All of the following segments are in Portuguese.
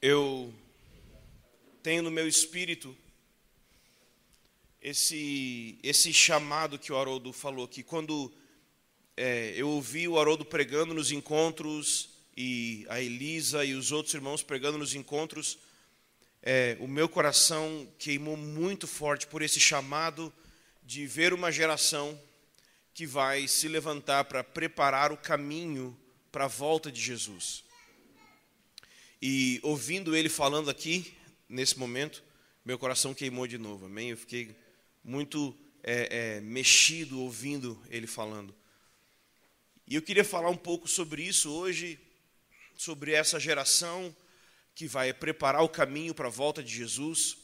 eu tenho no meu espírito esse, esse chamado que o Haroldo falou, que quando é, eu ouvi o Haroldo pregando nos encontros, e a Elisa e os outros irmãos pregando nos encontros, é, o meu coração queimou muito forte por esse chamado de ver uma geração que vai se levantar para preparar o caminho para a volta de Jesus. E ouvindo ele falando aqui, nesse momento, meu coração queimou de novo, amém? Eu fiquei muito é, é, mexido ouvindo ele falando. E eu queria falar um pouco sobre isso hoje, sobre essa geração que vai preparar o caminho para a volta de Jesus.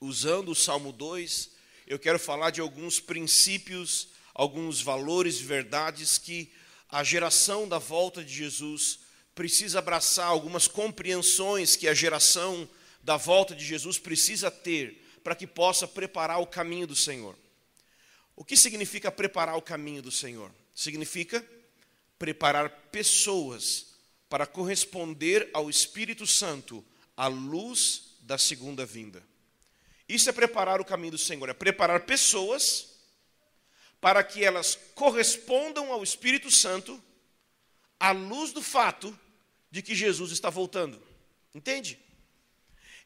Usando o Salmo 2, eu quero falar de alguns princípios, alguns valores verdades que a geração da volta de Jesus precisa abraçar algumas compreensões que a geração da volta de Jesus precisa ter para que possa preparar o caminho do Senhor. O que significa preparar o caminho do Senhor? Significa preparar pessoas para corresponder ao Espírito Santo à luz da segunda vinda. Isso é preparar o caminho do Senhor, é preparar pessoas para que elas correspondam ao Espírito Santo à luz do fato de que Jesus está voltando. Entende?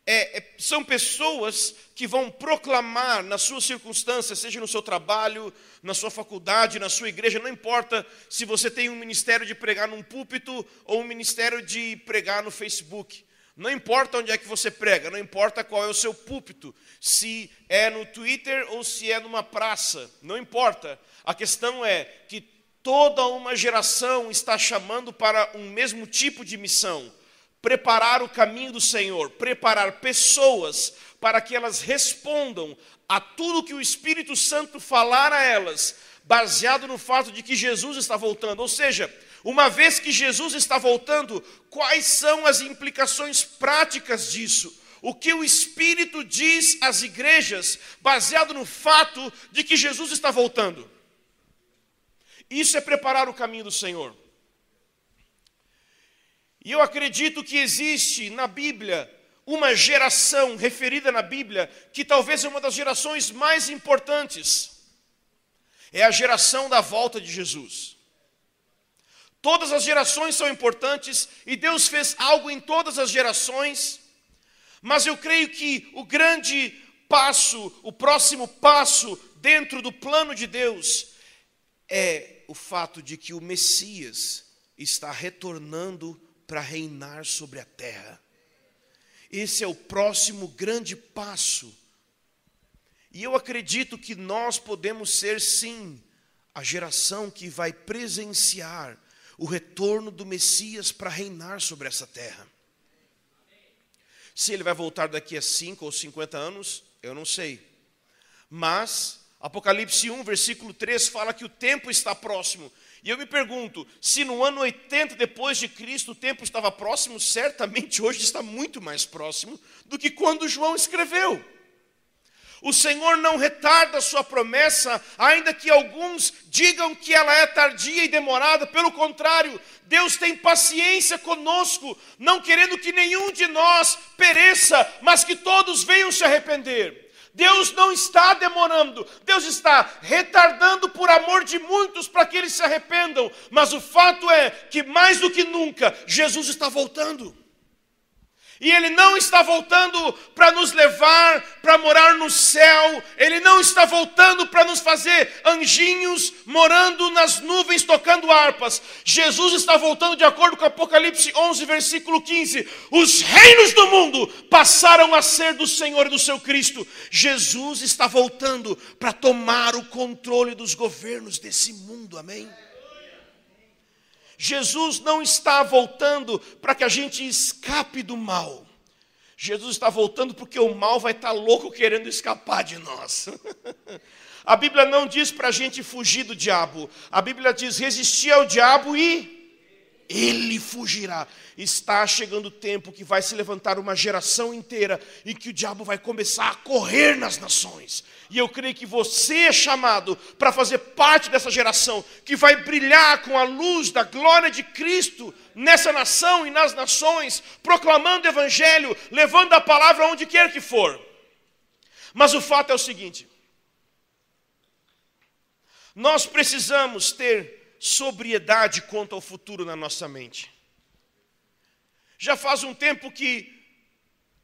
É, é, são pessoas que vão proclamar nas suas circunstâncias, seja no seu trabalho, na sua faculdade, na sua igreja, não importa se você tem um ministério de pregar num púlpito ou um ministério de pregar no Facebook. Não importa onde é que você prega, não importa qual é o seu púlpito, se é no Twitter ou se é numa praça, não importa. A questão é que toda uma geração está chamando para um mesmo tipo de missão: preparar o caminho do Senhor, preparar pessoas para que elas respondam a tudo que o Espírito Santo falar a elas, baseado no fato de que Jesus está voltando. Ou seja, uma vez que Jesus está voltando, quais são as implicações práticas disso? O que o Espírito diz às igrejas, baseado no fato de que Jesus está voltando? Isso é preparar o caminho do Senhor. E eu acredito que existe na Bíblia uma geração referida na Bíblia que talvez é uma das gerações mais importantes. É a geração da volta de Jesus. Todas as gerações são importantes e Deus fez algo em todas as gerações, mas eu creio que o grande passo, o próximo passo dentro do plano de Deus é o fato de que o Messias está retornando para reinar sobre a terra. Esse é o próximo grande passo. E eu acredito que nós podemos ser, sim, a geração que vai presenciar o retorno do Messias para reinar sobre essa terra. Se ele vai voltar daqui a 5 ou 50 anos, eu não sei. Mas Apocalipse 1, versículo 3 fala que o tempo está próximo. E eu me pergunto, se no ano 80 depois de Cristo o tempo estava próximo, certamente hoje está muito mais próximo do que quando João escreveu. O Senhor não retarda a sua promessa, ainda que alguns digam que ela é tardia e demorada, pelo contrário, Deus tem paciência conosco, não querendo que nenhum de nós pereça, mas que todos venham se arrepender. Deus não está demorando, Deus está retardando por amor de muitos para que eles se arrependam, mas o fato é que mais do que nunca, Jesus está voltando. E Ele não está voltando para nos levar para morar no céu, Ele não está voltando para nos fazer anjinhos morando nas nuvens tocando harpas. Jesus está voltando de acordo com Apocalipse 11, versículo 15. Os reinos do mundo passaram a ser do Senhor e do seu Cristo. Jesus está voltando para tomar o controle dos governos desse mundo, amém? Jesus não está voltando para que a gente escape do mal. Jesus está voltando porque o mal vai estar louco querendo escapar de nós. A Bíblia não diz para a gente fugir do diabo. A Bíblia diz resistir ao diabo e ele fugirá. Está chegando o tempo que vai se levantar uma geração inteira e que o diabo vai começar a correr nas nações. E eu creio que você é chamado para fazer parte dessa geração que vai brilhar com a luz da glória de Cristo nessa nação e nas nações, proclamando o evangelho, levando a palavra onde quer que for. Mas o fato é o seguinte: nós precisamos ter sobriedade quanto ao futuro na nossa mente. Já faz um tempo que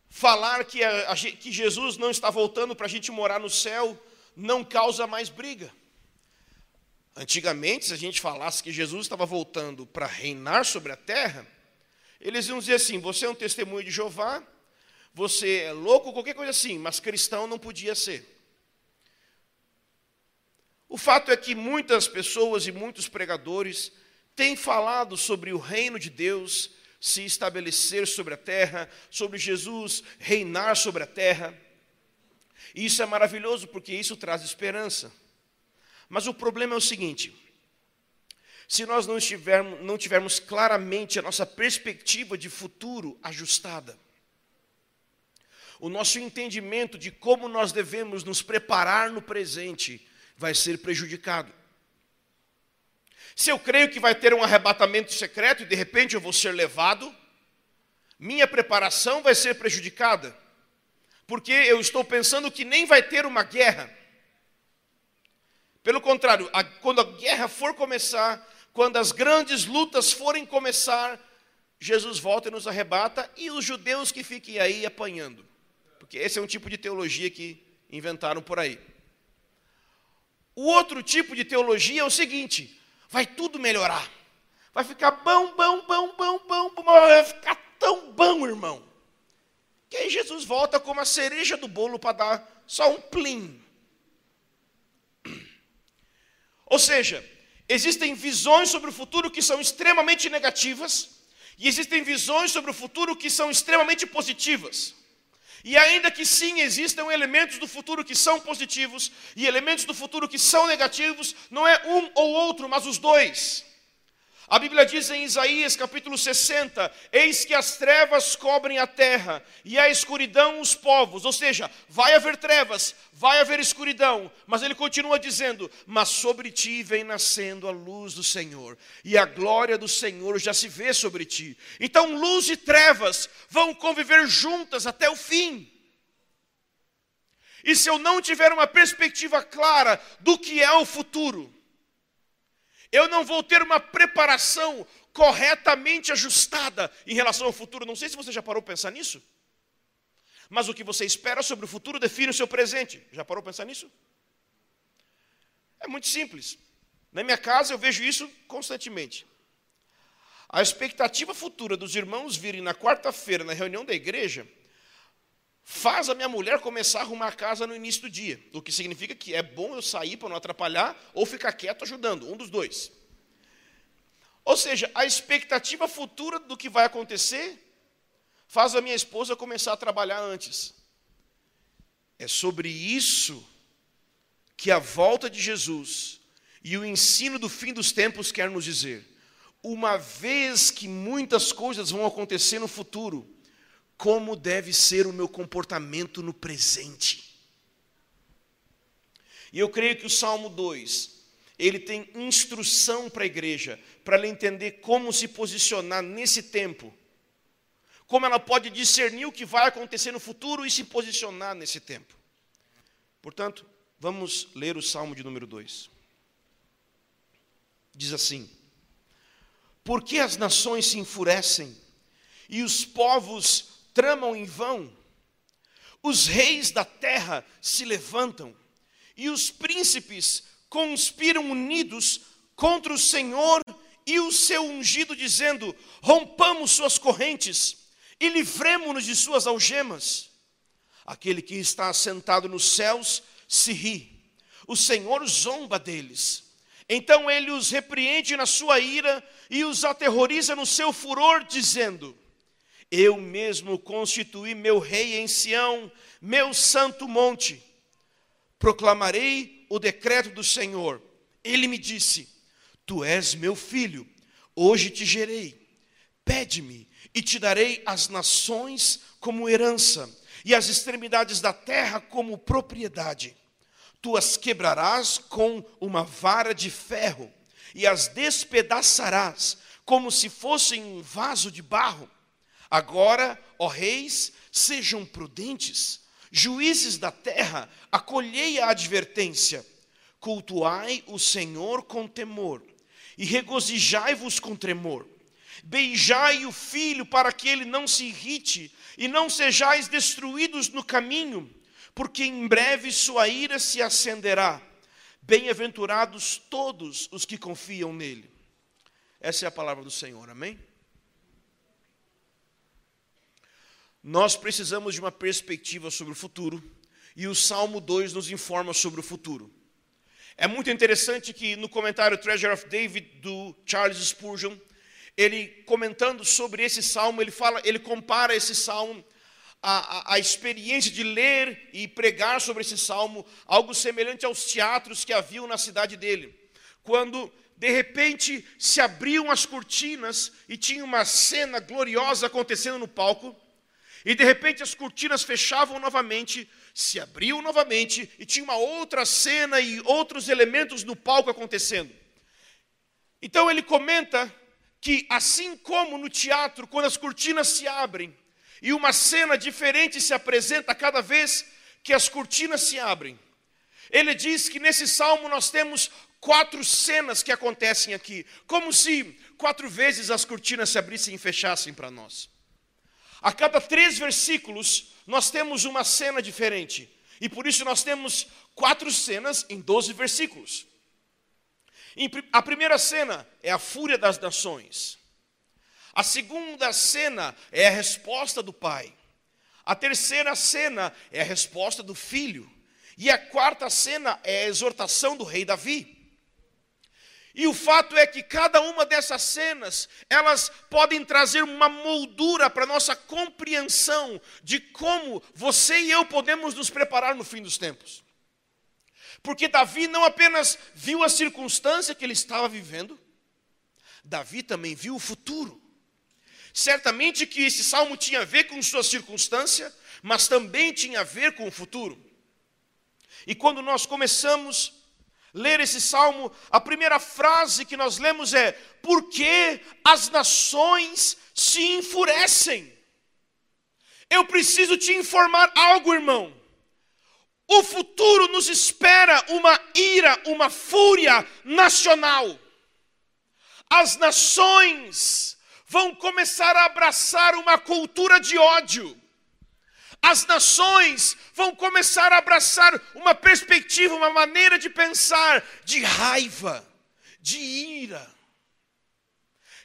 falar que, a, que Jesus não está voltando para a gente morar no céu não causa mais briga. Antigamente, se a gente falasse que Jesus estava voltando para reinar sobre a terra, eles iam dizer assim: você é um testemunho de Jeová, você é louco, qualquer coisa assim, mas cristão não podia ser. O fato é que muitas pessoas e muitos pregadores têm falado sobre o reino de Deus se estabelecer sobre a terra, sobre Jesus reinar sobre a terra. E isso é maravilhoso porque isso traz esperança. Mas o problema é o seguinte: se nós não, não tivermos claramente a nossa perspectiva de futuro ajustada, o nosso entendimento de como nós devemos nos preparar no presente vai ser prejudicado. Se eu creio que vai ter um arrebatamento secreto e de repente eu vou ser levado, minha preparação vai ser prejudicada, porque eu estou pensando que nem vai ter uma guerra. Pelo contrário, a, quando a guerra for começar, quando as grandes lutas forem começar, Jesus volta e nos arrebata e os judeus que fiquem aí apanhando. Porque esse é um tipo de teologia que inventaram por aí. O outro tipo de teologia é o seguinte: vai tudo melhorar. Vai ficar bom, bom, bom, bom, bom, bom, vai ficar tão bom, irmão. Que aí Jesus volta como a cereja do bolo para dar só um plim. Ou seja, existem visões sobre o futuro que são extremamente negativas, e existem visões sobre o futuro que são extremamente positivas. E ainda que sim existam elementos do futuro que são positivos e elementos do futuro que são negativos, não é um ou outro, mas os dois. A Bíblia diz em Isaías capítulo 60: Eis que as trevas cobrem a terra e a escuridão os povos. Ou seja, vai haver trevas, vai haver escuridão. Mas ele continua dizendo: Mas sobre ti vem nascendo a luz do Senhor, e a glória do Senhor já se vê sobre ti. Então, luz e trevas vão conviver juntas até o fim. E se eu não tiver uma perspectiva clara do que é o futuro, eu não vou ter uma preparação corretamente ajustada em relação ao futuro. Não sei se você já parou para pensar nisso. Mas o que você espera sobre o futuro define o seu presente. Já parou para pensar nisso? É muito simples. Na minha casa eu vejo isso constantemente. A expectativa futura dos irmãos virem na quarta-feira na reunião da igreja faz a minha mulher começar a arrumar a casa no início do dia, o que significa que é bom eu sair para não atrapalhar ou ficar quieto ajudando, um dos dois. Ou seja, a expectativa futura do que vai acontecer faz a minha esposa começar a trabalhar antes. É sobre isso que a volta de Jesus e o ensino do fim dos tempos quer nos dizer. Uma vez que muitas coisas vão acontecer no futuro, como deve ser o meu comportamento no presente. E eu creio que o Salmo 2, ele tem instrução para a igreja, para ela entender como se posicionar nesse tempo. Como ela pode discernir o que vai acontecer no futuro e se posicionar nesse tempo. Portanto, vamos ler o Salmo de número 2. Diz assim: Por que as nações se enfurecem e os povos tramam em vão. Os reis da terra se levantam e os príncipes conspiram unidos contra o Senhor e o seu ungido, dizendo: Rompamos suas correntes e livremo-nos de suas algemas. Aquele que está assentado nos céus se ri, o Senhor zomba deles. Então ele os repreende na sua ira e os aterroriza no seu furor, dizendo: eu mesmo constituí meu rei em Sião, meu santo monte. Proclamarei o decreto do Senhor. Ele me disse: Tu és meu filho, Hoje te gerei. Pede-me e te darei as nações como herança e as extremidades da terra como propriedade. Tu as quebrarás com uma vara de ferro e as despedaçarás como se fossem um vaso de barro. Agora, ó reis, sejam prudentes, juízes da terra, acolhei a advertência. Cultuai o Senhor com temor e regozijai-vos com tremor. Beijai o filho para que ele não se irrite e não sejais destruídos no caminho, porque em breve sua ira se acenderá. Bem-aventurados todos os que confiam nele. Essa é a palavra do Senhor, amém? Nós precisamos de uma perspectiva sobre o futuro, e o Salmo 2 nos informa sobre o futuro. É muito interessante que no comentário Treasure of David do Charles Spurgeon, ele comentando sobre esse salmo, ele fala, ele compara esse salmo a, a, a, experiência de ler e pregar sobre esse salmo, algo semelhante aos teatros que haviam na cidade dele. Quando de repente se abriam as cortinas e tinha uma cena gloriosa acontecendo no palco, e de repente as cortinas fechavam novamente, se abriam novamente e tinha uma outra cena e outros elementos no palco acontecendo. Então ele comenta que assim como no teatro, quando as cortinas se abrem e uma cena diferente se apresenta cada vez que as cortinas se abrem, ele diz que nesse salmo nós temos quatro cenas que acontecem aqui, como se quatro vezes as cortinas se abrissem e fechassem para nós. A cada três versículos, nós temos uma cena diferente. E por isso nós temos quatro cenas em doze versículos. A primeira cena é a fúria das nações. A segunda cena é a resposta do pai. A terceira cena é a resposta do filho. E a quarta cena é a exortação do rei Davi. E o fato é que cada uma dessas cenas, elas podem trazer uma moldura para nossa compreensão de como você e eu podemos nos preparar no fim dos tempos. Porque Davi não apenas viu a circunstância que ele estava vivendo, Davi também viu o futuro. Certamente que esse salmo tinha a ver com sua circunstância, mas também tinha a ver com o futuro. E quando nós começamos ler esse salmo, a primeira frase que nós lemos é: Porque as nações se enfurecem. Eu preciso te informar algo, irmão. O futuro nos espera uma ira, uma fúria nacional. As nações vão começar a abraçar uma cultura de ódio. As nações vão começar a abraçar uma perspectiva, uma maneira de pensar de raiva, de ira.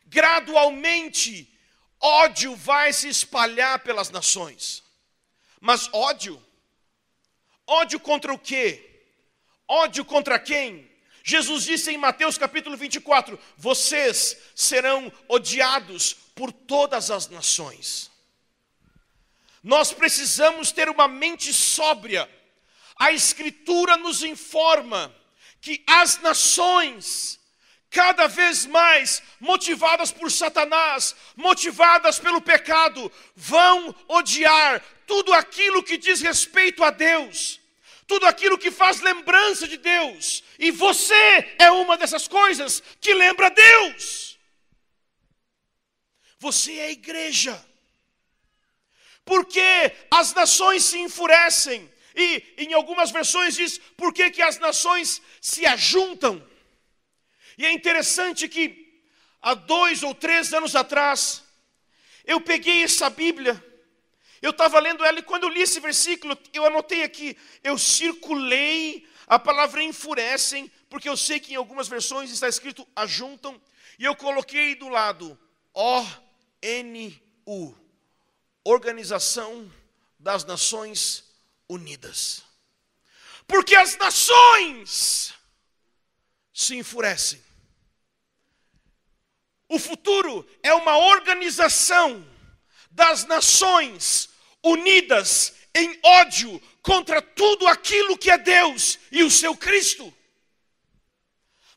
Gradualmente, ódio vai se espalhar pelas nações. Mas ódio Ódio contra o quê? Ódio contra quem? Jesus disse em Mateus capítulo 24: Vocês serão odiados por todas as nações. Nós precisamos ter uma mente sóbria. A Escritura nos informa que as nações, cada vez mais motivadas por Satanás, motivadas pelo pecado, vão odiar tudo aquilo que diz respeito a Deus, tudo aquilo que faz lembrança de Deus, e você é uma dessas coisas que lembra Deus. Você é a igreja. Porque as nações se enfurecem, e em algumas versões diz por que, que as nações se ajuntam. E é interessante que há dois ou três anos atrás, eu peguei essa Bíblia eu estava lendo ela e quando eu li esse versículo, eu anotei aqui, eu circulei, a palavra enfurecem, porque eu sei que em algumas versões está escrito ajuntam, e eu coloquei do lado O-N-U, Organização das Nações Unidas. Porque as nações se enfurecem. O futuro é uma organização das nações unidas em ódio contra tudo aquilo que é Deus e o seu Cristo.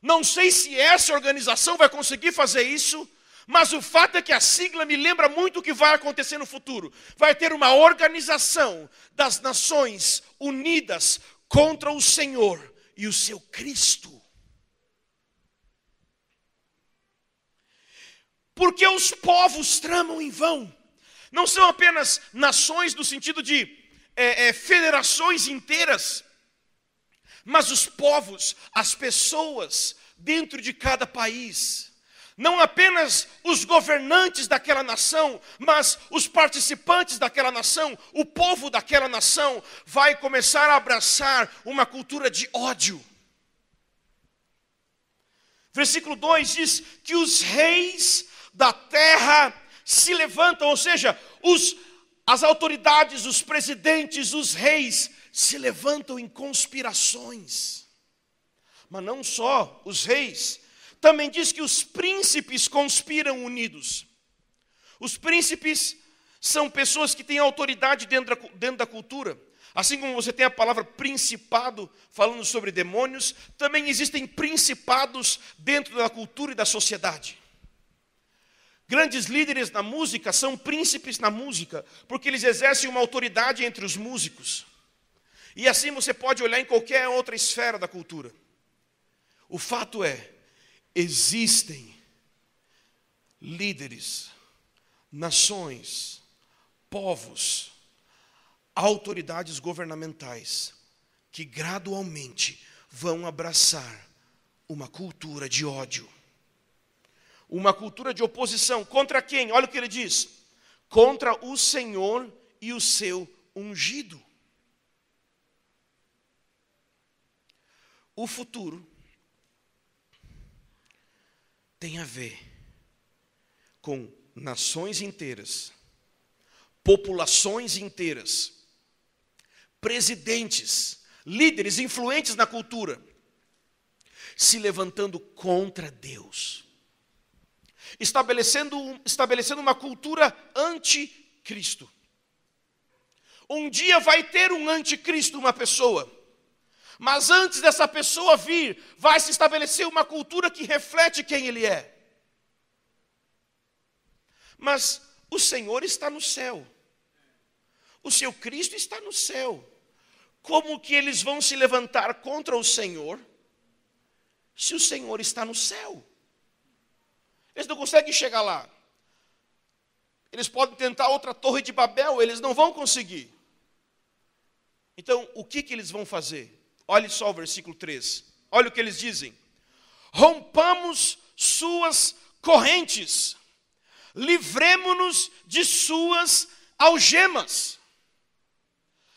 Não sei se essa organização vai conseguir fazer isso, mas o fato é que a sigla me lembra muito o que vai acontecer no futuro. Vai ter uma organização das nações unidas contra o Senhor e o seu Cristo. Porque os povos tramam em vão. Não são apenas nações no sentido de é, é, federações inteiras, mas os povos, as pessoas dentro de cada país não apenas os governantes daquela nação, mas os participantes daquela nação, o povo daquela nação, vai começar a abraçar uma cultura de ódio. Versículo 2 diz que os reis da terra se levantam, ou seja, os, as autoridades, os presidentes, os reis se levantam em conspirações. Mas não só os reis, também diz que os príncipes conspiram unidos. Os príncipes são pessoas que têm autoridade dentro da, dentro da cultura. Assim como você tem a palavra principado falando sobre demônios, também existem principados dentro da cultura e da sociedade. Grandes líderes na música são príncipes na música, porque eles exercem uma autoridade entre os músicos. E assim você pode olhar em qualquer outra esfera da cultura. O fato é existem líderes, nações, povos, autoridades governamentais que gradualmente vão abraçar uma cultura de ódio, uma cultura de oposição. Contra quem? Olha o que ele diz: contra o Senhor e o seu ungido. O futuro tem a ver com nações inteiras, populações inteiras, presidentes, líderes influentes na cultura, se levantando contra Deus, estabelecendo, estabelecendo uma cultura anticristo. Um dia vai ter um anticristo, uma pessoa mas antes dessa pessoa vir, vai se estabelecer uma cultura que reflete quem ele é. Mas o Senhor está no céu. O seu Cristo está no céu. Como que eles vão se levantar contra o Senhor se o Senhor está no céu? Eles não conseguem chegar lá. Eles podem tentar outra torre de Babel, eles não vão conseguir. Então, o que, que eles vão fazer? Olhe só o versículo 3. Olha o que eles dizem: Rompamos suas correntes, livremos-nos de suas algemas.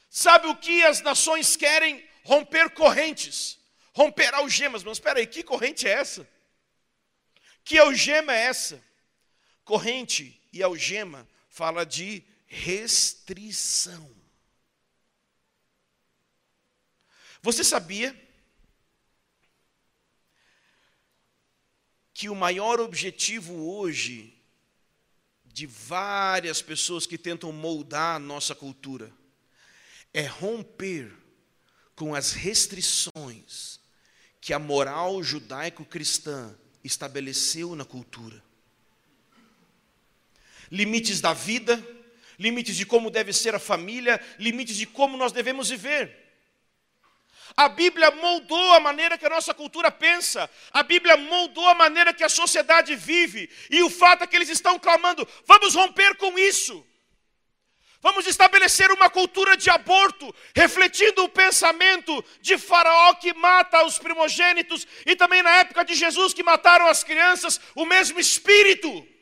Sabe o que as nações querem? Romper correntes, romper algemas. Mas espera aí, que corrente é essa? Que algema é essa? Corrente e algema fala de restrição. Você sabia que o maior objetivo hoje de várias pessoas que tentam moldar a nossa cultura é romper com as restrições que a moral judaico-cristã estabeleceu na cultura. Limites da vida, limites de como deve ser a família, limites de como nós devemos viver. A Bíblia moldou a maneira que a nossa cultura pensa, a Bíblia moldou a maneira que a sociedade vive, e o fato é que eles estão clamando: vamos romper com isso. Vamos estabelecer uma cultura de aborto, refletindo o pensamento de Faraó que mata os primogênitos, e também na época de Jesus que mataram as crianças, o mesmo espírito.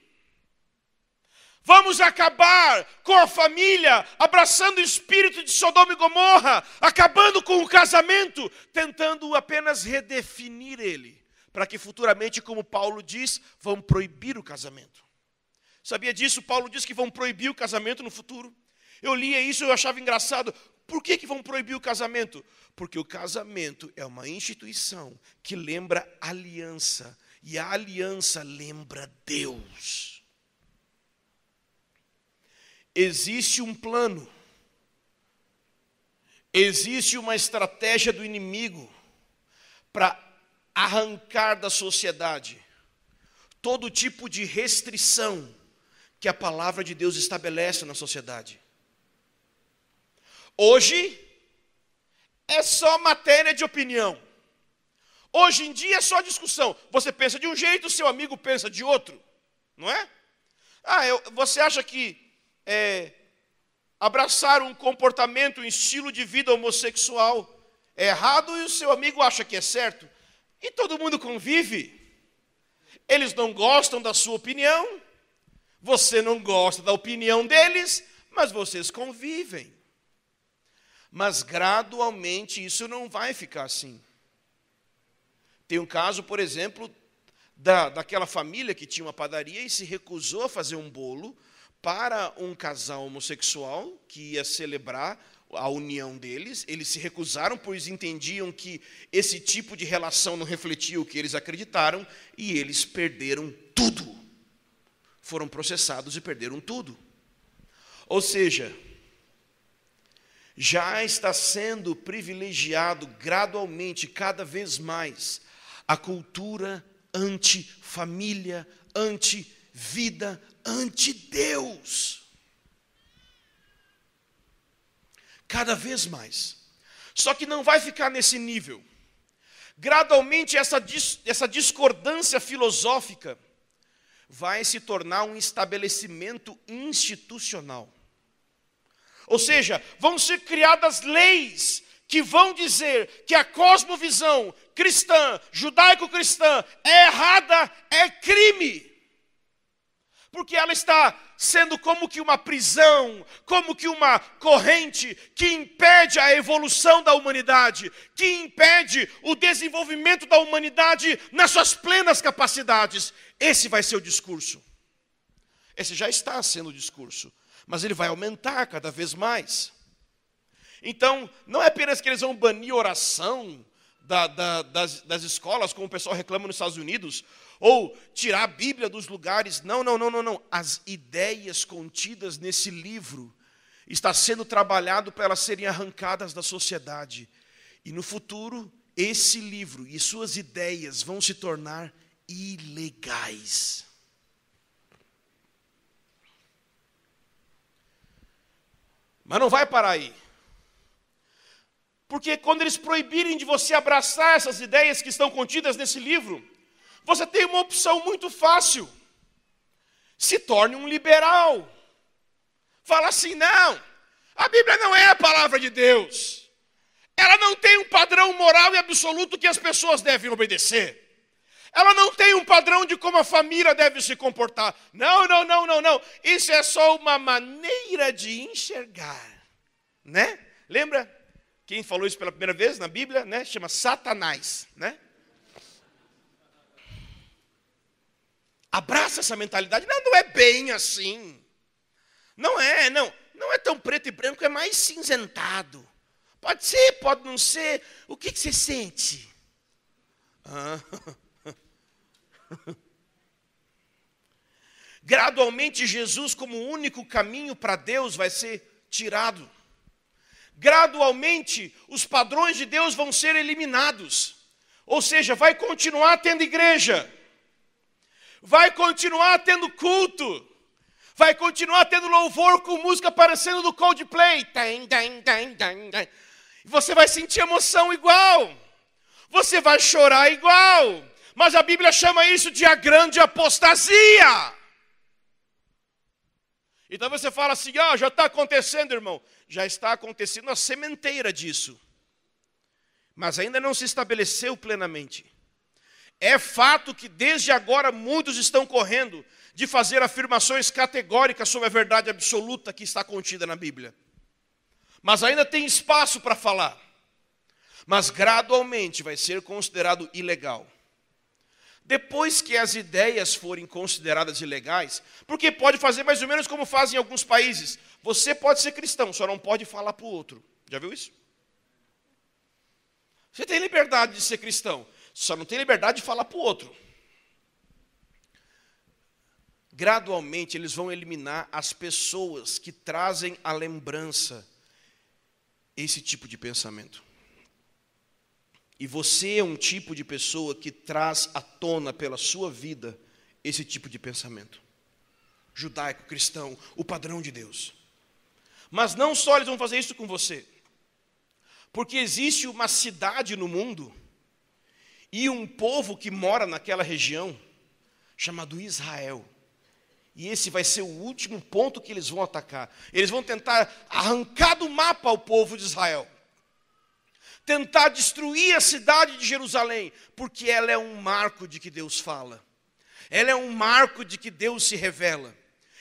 Vamos acabar com a família, abraçando o espírito de Sodoma e Gomorra, acabando com o casamento, tentando apenas redefinir ele, para que futuramente, como Paulo diz, vão proibir o casamento. Sabia disso? Paulo diz que vão proibir o casamento no futuro. Eu lia isso e eu achava engraçado. Por que, que vão proibir o casamento? Porque o casamento é uma instituição que lembra aliança, e a aliança lembra Deus existe um plano, existe uma estratégia do inimigo para arrancar da sociedade todo tipo de restrição que a palavra de Deus estabelece na sociedade. Hoje é só matéria de opinião. Hoje em dia é só discussão. Você pensa de um jeito, seu amigo pensa de outro, não é? Ah, eu, você acha que é, abraçar um comportamento, um estilo de vida homossexual é errado e o seu amigo acha que é certo? E todo mundo convive. Eles não gostam da sua opinião, você não gosta da opinião deles, mas vocês convivem. Mas gradualmente isso não vai ficar assim. Tem um caso, por exemplo, da, daquela família que tinha uma padaria e se recusou a fazer um bolo para um casal homossexual que ia celebrar a união deles. Eles se recusaram, pois entendiam que esse tipo de relação não refletia o que eles acreditaram e eles perderam tudo. Foram processados e perderam tudo. Ou seja, já está sendo privilegiado gradualmente, cada vez mais, a cultura anti-família, anti-vida, anti-Deus. Cada vez mais. Só que não vai ficar nesse nível. Gradualmente, essa, dis essa discordância filosófica vai se tornar um estabelecimento institucional. Ou seja, vão ser criadas leis que vão dizer que a cosmovisão cristã, judaico-cristã, é errada, é crime. Porque ela está sendo como que uma prisão, como que uma corrente que impede a evolução da humanidade, que impede o desenvolvimento da humanidade nas suas plenas capacidades. Esse vai ser o discurso. Esse já está sendo o discurso, mas ele vai aumentar cada vez mais. Então, não é apenas que eles vão banir oração da, da, das, das escolas, como o pessoal reclama nos Estados Unidos, ou tirar a Bíblia dos lugares. Não, não, não, não, não. As ideias contidas nesse livro está sendo trabalhado para elas serem arrancadas da sociedade. E no futuro, esse livro e suas ideias vão se tornar ilegais. Mas não vai parar aí. Porque quando eles proibirem de você abraçar essas ideias que estão contidas nesse livro, você tem uma opção muito fácil. Se torne um liberal. Fala assim: não, a Bíblia não é a palavra de Deus. Ela não tem um padrão moral e absoluto que as pessoas devem obedecer. Ela não tem um padrão de como a família deve se comportar. Não, não, não, não, não. Isso é só uma maneira de enxergar. Né? Lembra? Quem falou isso pela primeira vez na Bíblia, né? Chama Satanás, né? Abraça essa mentalidade. Não, não é bem assim. Não é, não. Não é tão preto e branco, é mais cinzentado. Pode ser, pode não ser. O que, que você sente? Ah. Gradualmente, Jesus, como o único caminho para Deus, vai ser tirado gradualmente os padrões de Deus vão ser eliminados. Ou seja, vai continuar tendo igreja, vai continuar tendo culto, vai continuar tendo louvor com música aparecendo do Coldplay. Você vai sentir emoção igual, você vai chorar igual, mas a Bíblia chama isso de a grande apostasia. Então você fala assim: ah, já está acontecendo, irmão já está acontecendo a sementeira disso, mas ainda não se estabeleceu plenamente. É fato que desde agora muitos estão correndo de fazer afirmações categóricas sobre a verdade absoluta que está contida na Bíblia. Mas ainda tem espaço para falar. Mas gradualmente vai ser considerado ilegal. Depois que as ideias forem consideradas ilegais, porque pode fazer mais ou menos como fazem em alguns países. Você pode ser cristão, só não pode falar para o outro. Já viu isso? Você tem liberdade de ser cristão, só não tem liberdade de falar para o outro. Gradualmente eles vão eliminar as pessoas que trazem à lembrança esse tipo de pensamento. E você é um tipo de pessoa que traz à tona pela sua vida esse tipo de pensamento. Judaico, cristão, o padrão de Deus. Mas não só eles vão fazer isso com você, porque existe uma cidade no mundo e um povo que mora naquela região chamado Israel. E esse vai ser o último ponto que eles vão atacar. Eles vão tentar arrancar do mapa o povo de Israel. Tentar destruir a cidade de Jerusalém, porque ela é um marco de que Deus fala. Ela é um marco de que Deus se revela.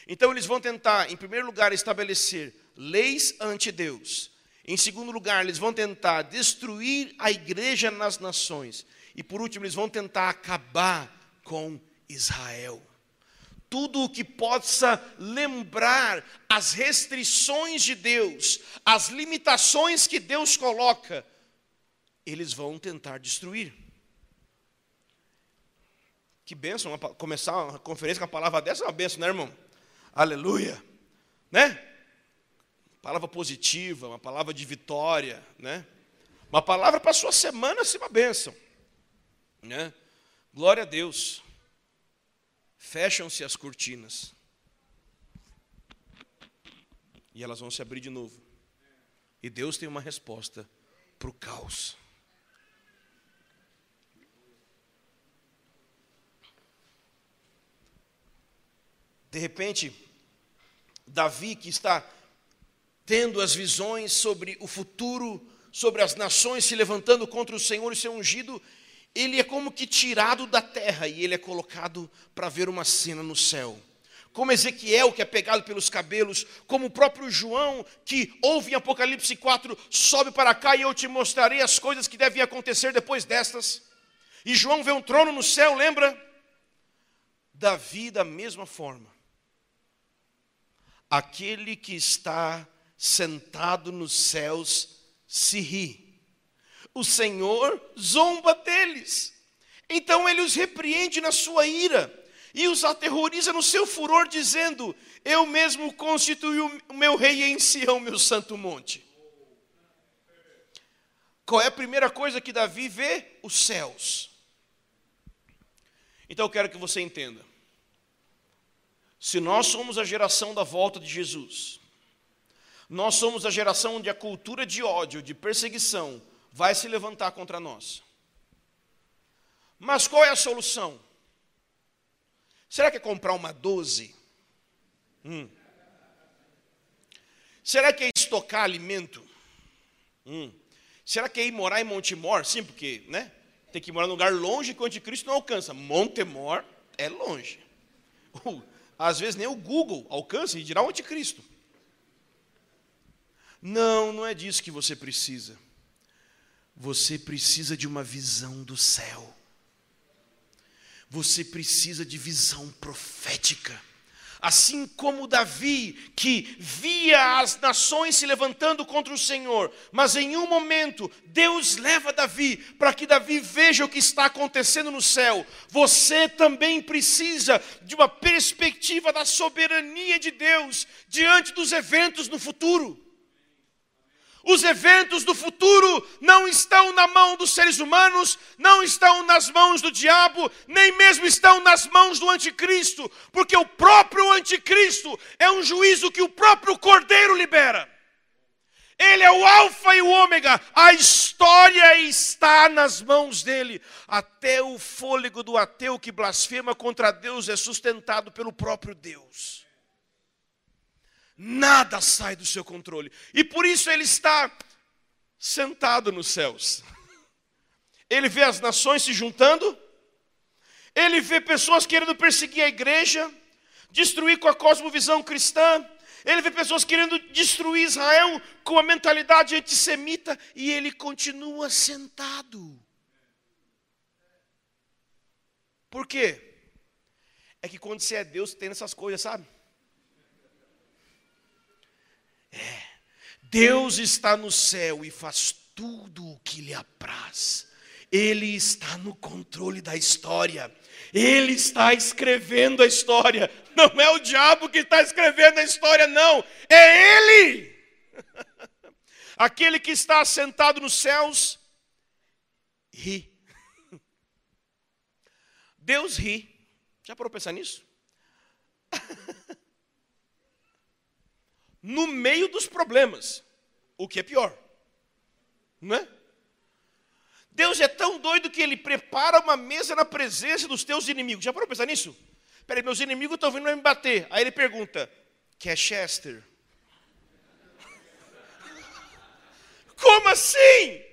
Então eles vão tentar, em primeiro lugar, estabelecer leis ante Deus. Em segundo lugar, eles vão tentar destruir a igreja nas nações. E por último, eles vão tentar acabar com Israel tudo o que possa lembrar as restrições de Deus, as limitações que Deus coloca, eles vão tentar destruir. Que bênção, começar uma conferência com a palavra dessa é uma bênção, né, irmão? Aleluia, né? Palavra positiva, uma palavra de vitória, né? Uma palavra para a sua semana ser uma bênção, né? Glória a Deus. Fecham-se as cortinas. E elas vão se abrir de novo. E Deus tem uma resposta para o caos. De repente, Davi, que está tendo as visões sobre o futuro, sobre as nações se levantando contra o Senhor e ser ungido, ele é como que tirado da terra e ele é colocado para ver uma cena no céu. Como Ezequiel, que é pegado pelos cabelos, como o próprio João, que ouve em Apocalipse 4, sobe para cá e eu te mostrarei as coisas que devem acontecer depois destas. E João vê um trono no céu, lembra? Davi, da mesma forma. Aquele que está sentado nos céus se ri o Senhor zomba deles. Então ele os repreende na sua ira e os aterroriza no seu furor, dizendo: Eu mesmo constituí o meu rei em Sião, meu santo monte. Qual é a primeira coisa que Davi vê? Os céus. Então eu quero que você entenda. Se nós somos a geração da volta de Jesus, nós somos a geração onde a cultura de ódio, de perseguição, vai se levantar contra nós. Mas qual é a solução? Será que é comprar uma 12? Hum. Será que é estocar alimento? Hum. Será que é ir morar em Montemor? Sim, porque né, tem que morar num lugar longe que o anticristo não alcança. Montemor é longe. Às vezes nem o Google alcança e dirá o anticristo. Não, não é disso que você precisa. Você precisa de uma visão do céu. Você precisa de visão profética. Assim como Davi, que via as nações se levantando contra o Senhor, mas em um momento Deus leva Davi para que Davi veja o que está acontecendo no céu. Você também precisa de uma perspectiva da soberania de Deus diante dos eventos no futuro. Os eventos do futuro não estão na mão dos seres humanos, não estão nas mãos do diabo, nem mesmo estão nas mãos do anticristo, porque o próprio anticristo é um juízo que o próprio Cordeiro libera. Ele é o Alfa e o Ômega, a história está nas mãos dele. Até o fôlego do ateu que blasfema contra Deus é sustentado pelo próprio Deus nada sai do seu controle. E por isso ele está sentado nos céus. Ele vê as nações se juntando, ele vê pessoas querendo perseguir a igreja, destruir com a cosmovisão cristã, ele vê pessoas querendo destruir Israel com a mentalidade antissemita e ele continua sentado. Por quê? É que quando você é Deus, tem essas coisas, sabe? É. Deus está no céu e faz tudo o que lhe apraz. Ele está no controle da história. Ele está escrevendo a história. Não é o diabo que está escrevendo a história, não. É Ele. Aquele que está assentado nos céus ri. Deus ri. Já parou pensar nisso? no meio dos problemas, o que é pior, não é? Deus é tão doido que ele prepara uma mesa na presença dos teus inimigos. Já parou para pensar nisso? Peraí, meus inimigos estão vindo me bater. Aí ele pergunta: Quer Chester? Como assim?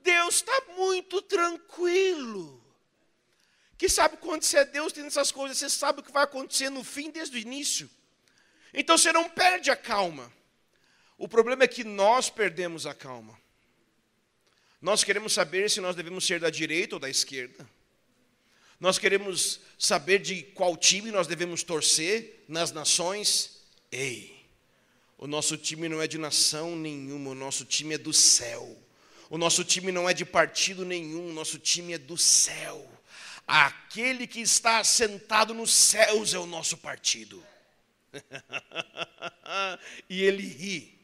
Deus está muito tranquilo. Que sabe quando você é Deus tem essas coisas, você sabe o que vai acontecer no fim desde o início. Então você não perde a calma. O problema é que nós perdemos a calma. Nós queremos saber se nós devemos ser da direita ou da esquerda. Nós queremos saber de qual time nós devemos torcer nas nações. Ei, o nosso time não é de nação nenhuma, o nosso time é do céu. O nosso time não é de partido nenhum, o nosso time é do céu. Aquele que está sentado nos céus é o nosso partido. e ele ri.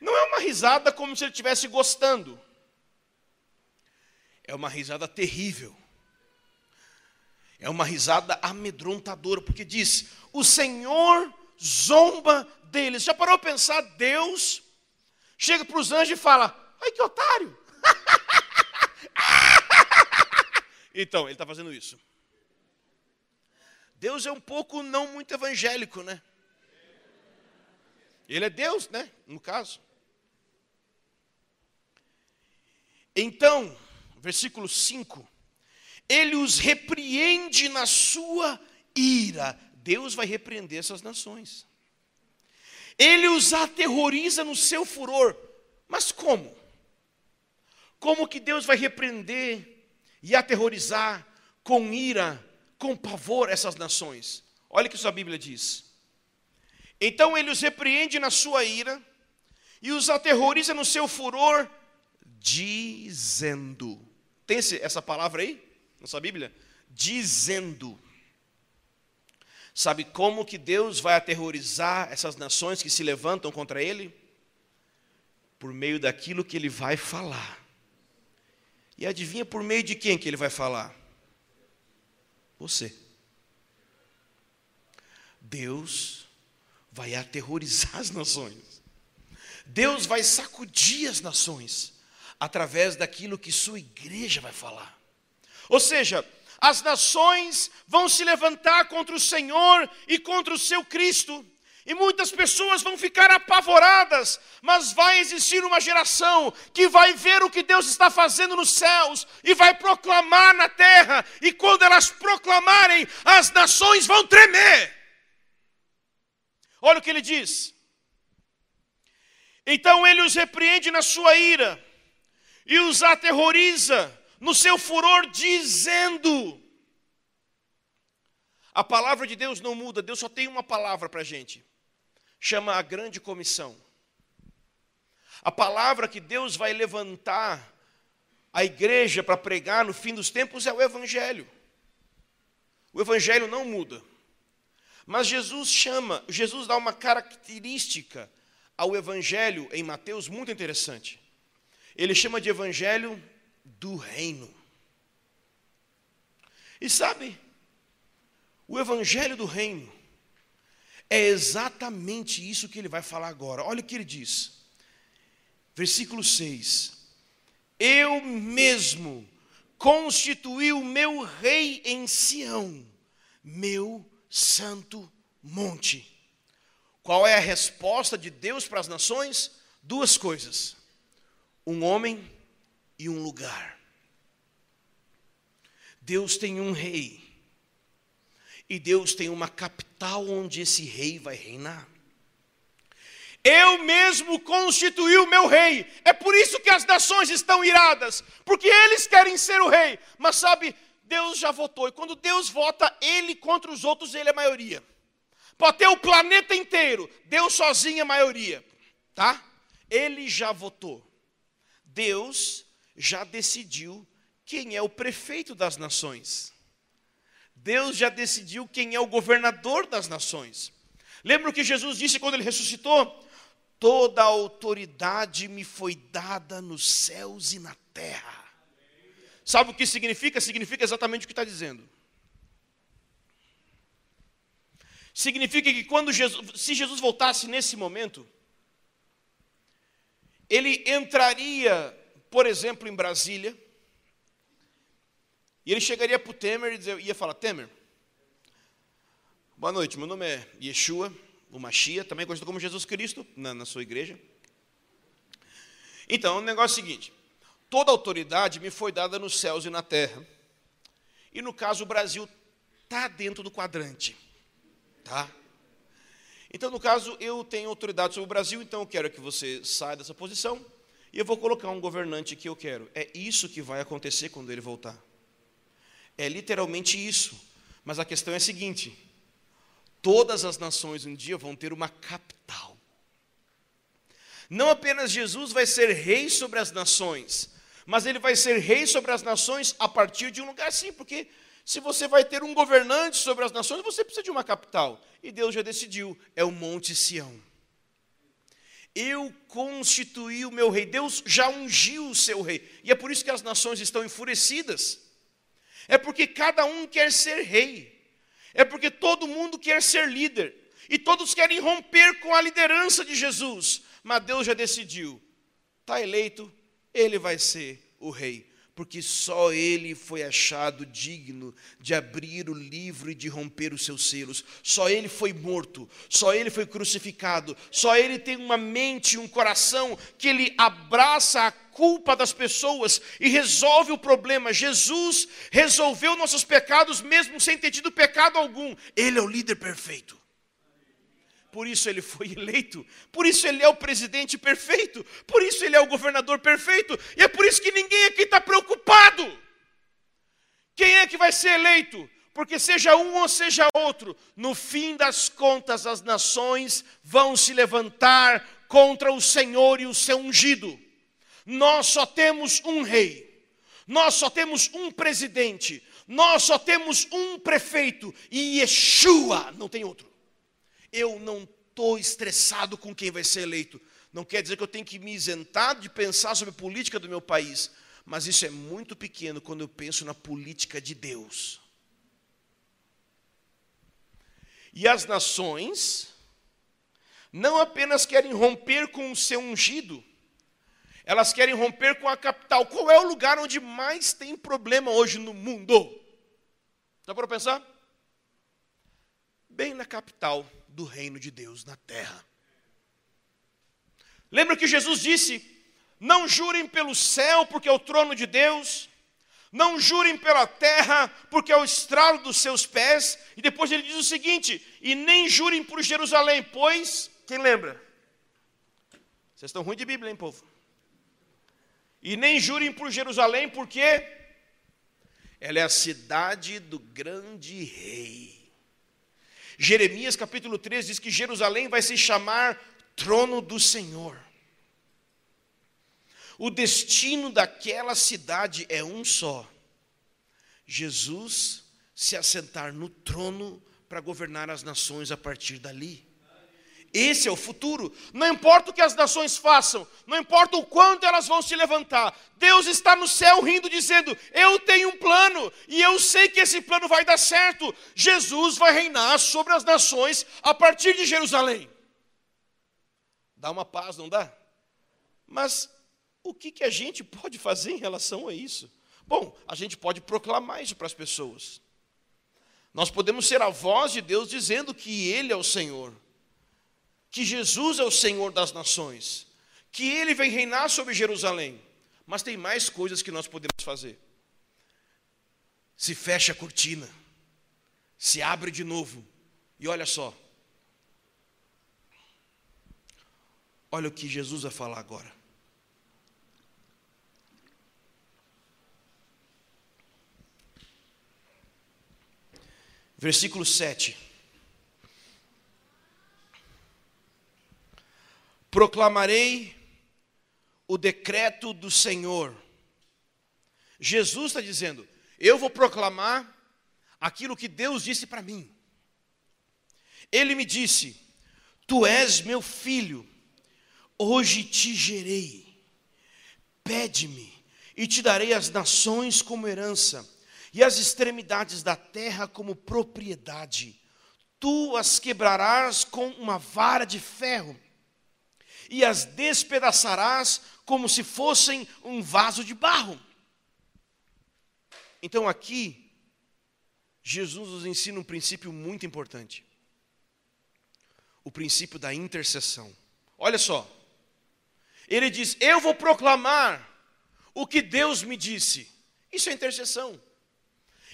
Não é uma risada como se ele estivesse gostando. É uma risada terrível. É uma risada amedrontadora, porque diz: O Senhor zomba deles. Já parou a pensar? Deus chega para os anjos e fala: Ai que otário! então, ele está fazendo isso. Deus é um pouco não muito evangélico, né? Ele é Deus, né? No caso. Então, versículo 5: Ele os repreende na sua ira. Deus vai repreender essas nações. Ele os aterroriza no seu furor. Mas como? Como que Deus vai repreender e aterrorizar com ira, com pavor essas nações? Olha o que sua Bíblia diz. Então ele os repreende na sua ira e os aterroriza no seu furor, dizendo. Tem essa palavra aí na sua Bíblia? Dizendo. Sabe como que Deus vai aterrorizar essas nações que se levantam contra ele? Por meio daquilo que ele vai falar. E adivinha por meio de quem que ele vai falar? Você. Deus vai aterrorizar as nações. Deus vai sacudir as nações através daquilo que sua igreja vai falar. Ou seja, as nações vão se levantar contra o Senhor e contra o seu Cristo. E muitas pessoas vão ficar apavoradas, mas vai existir uma geração que vai ver o que Deus está fazendo nos céus e vai proclamar na terra, e quando elas proclamarem, as nações vão tremer. Olha o que ele diz. Então ele os repreende na sua ira e os aterroriza no seu furor, dizendo: A palavra de Deus não muda, Deus só tem uma palavra para a gente chama a grande comissão. A palavra que Deus vai levantar a igreja para pregar no fim dos tempos é o Evangelho. O Evangelho não muda. Mas Jesus chama, Jesus dá uma característica ao Evangelho em Mateus muito interessante. Ele chama de Evangelho do Reino. E sabe, o Evangelho do Reino é exatamente isso que ele vai falar agora. Olha o que ele diz. Versículo 6. Eu mesmo constituí o meu rei em Sião, meu santo monte. Qual é a resposta de Deus para as nações? Duas coisas: um homem e um lugar. Deus tem um rei e Deus tem uma capital onde esse rei vai reinar. Eu mesmo constituí o meu rei. É por isso que as nações estão iradas, porque eles querem ser o rei. Mas sabe, Deus já votou, e quando Deus vota, ele contra os outros, ele é maioria. Pode ter o planeta inteiro, Deus sozinho é maioria, tá? Ele já votou. Deus já decidiu quem é o prefeito das nações. Deus já decidiu quem é o governador das nações. Lembra o que Jesus disse quando ele ressuscitou? Toda a autoridade me foi dada nos céus e na terra. Sabe o que significa? Significa exatamente o que está dizendo. Significa que quando Jesus, se Jesus voltasse nesse momento, ele entraria, por exemplo, em Brasília, e ele chegaria para o Temer e ia falar: Temer, boa noite, meu nome é Yeshua, o Machia, também conhecido como Jesus Cristo, na, na sua igreja. Então, o negócio é o seguinte: toda autoridade me foi dada nos céus e na terra. E no caso, o Brasil está dentro do quadrante. Tá? Então, no caso, eu tenho autoridade sobre o Brasil, então eu quero que você saia dessa posição e eu vou colocar um governante que eu quero. É isso que vai acontecer quando ele voltar. É literalmente isso. Mas a questão é a seguinte: todas as nações um dia vão ter uma capital. Não apenas Jesus vai ser rei sobre as nações, mas ele vai ser rei sobre as nações a partir de um lugar sim, porque se você vai ter um governante sobre as nações, você precisa de uma capital. E Deus já decidiu, é o Monte Sião. Eu constituí o meu rei. Deus já ungiu o seu rei. E é por isso que as nações estão enfurecidas. É porque cada um quer ser rei. É porque todo mundo quer ser líder. E todos querem romper com a liderança de Jesus. Mas Deus já decidiu. Está eleito, ele vai ser o rei. Porque só ele foi achado digno de abrir o livro e de romper os seus selos. Só ele foi morto, só ele foi crucificado, só ele tem uma mente, um coração que ele abraça a culpa das pessoas e resolve o problema. Jesus resolveu nossos pecados mesmo sem ter tido pecado algum. Ele é o líder perfeito. Por isso ele foi eleito, por isso ele é o presidente perfeito, por isso ele é o governador perfeito, e é por isso que ninguém aqui está preocupado. Quem é que vai ser eleito? Porque seja um ou seja outro, no fim das contas as nações vão se levantar contra o Senhor e o seu ungido. Nós só temos um rei, nós só temos um presidente, nós só temos um prefeito, e Yeshua não tem outro. Eu não estou estressado com quem vai ser eleito. Não quer dizer que eu tenho que me isentar de pensar sobre a política do meu país, mas isso é muito pequeno quando eu penso na política de Deus. E as nações não apenas querem romper com o seu ungido, elas querem romper com a capital. Qual é o lugar onde mais tem problema hoje no mundo? Dá para pensar? Bem na capital do reino de Deus na terra. Lembra que Jesus disse: Não jurem pelo céu, porque é o trono de Deus, não jurem pela terra, porque é o estralo dos seus pés, e depois ele diz o seguinte: E nem jurem por Jerusalém, pois, quem lembra? Vocês estão ruins de Bíblia, hein, povo? E nem jurem por Jerusalém, porque ela é a cidade do grande rei. Jeremias capítulo 3 diz que Jerusalém vai se chamar trono do Senhor. O destino daquela cidade é um só: Jesus se assentar no trono para governar as nações a partir dali. Esse é o futuro. Não importa o que as nações façam, não importa o quanto elas vão se levantar, Deus está no céu rindo, dizendo: Eu tenho um plano e eu sei que esse plano vai dar certo. Jesus vai reinar sobre as nações a partir de Jerusalém. Dá uma paz, não dá? Mas o que, que a gente pode fazer em relação a isso? Bom, a gente pode proclamar isso para as pessoas. Nós podemos ser a voz de Deus dizendo que Ele é o Senhor que Jesus é o Senhor das nações, que ele vem reinar sobre Jerusalém. Mas tem mais coisas que nós podemos fazer. Se fecha a cortina, se abre de novo, e olha só. Olha o que Jesus vai falar agora. Versículo 7. Proclamarei o decreto do Senhor. Jesus está dizendo: eu vou proclamar aquilo que Deus disse para mim. Ele me disse: Tu és meu filho, hoje te gerei. Pede-me, e te darei as nações como herança, e as extremidades da terra como propriedade. Tu as quebrarás com uma vara de ferro, e as despedaçarás como se fossem um vaso de barro. Então aqui, Jesus nos ensina um princípio muito importante: o princípio da intercessão. Olha só, ele diz: Eu vou proclamar o que Deus me disse. Isso é intercessão.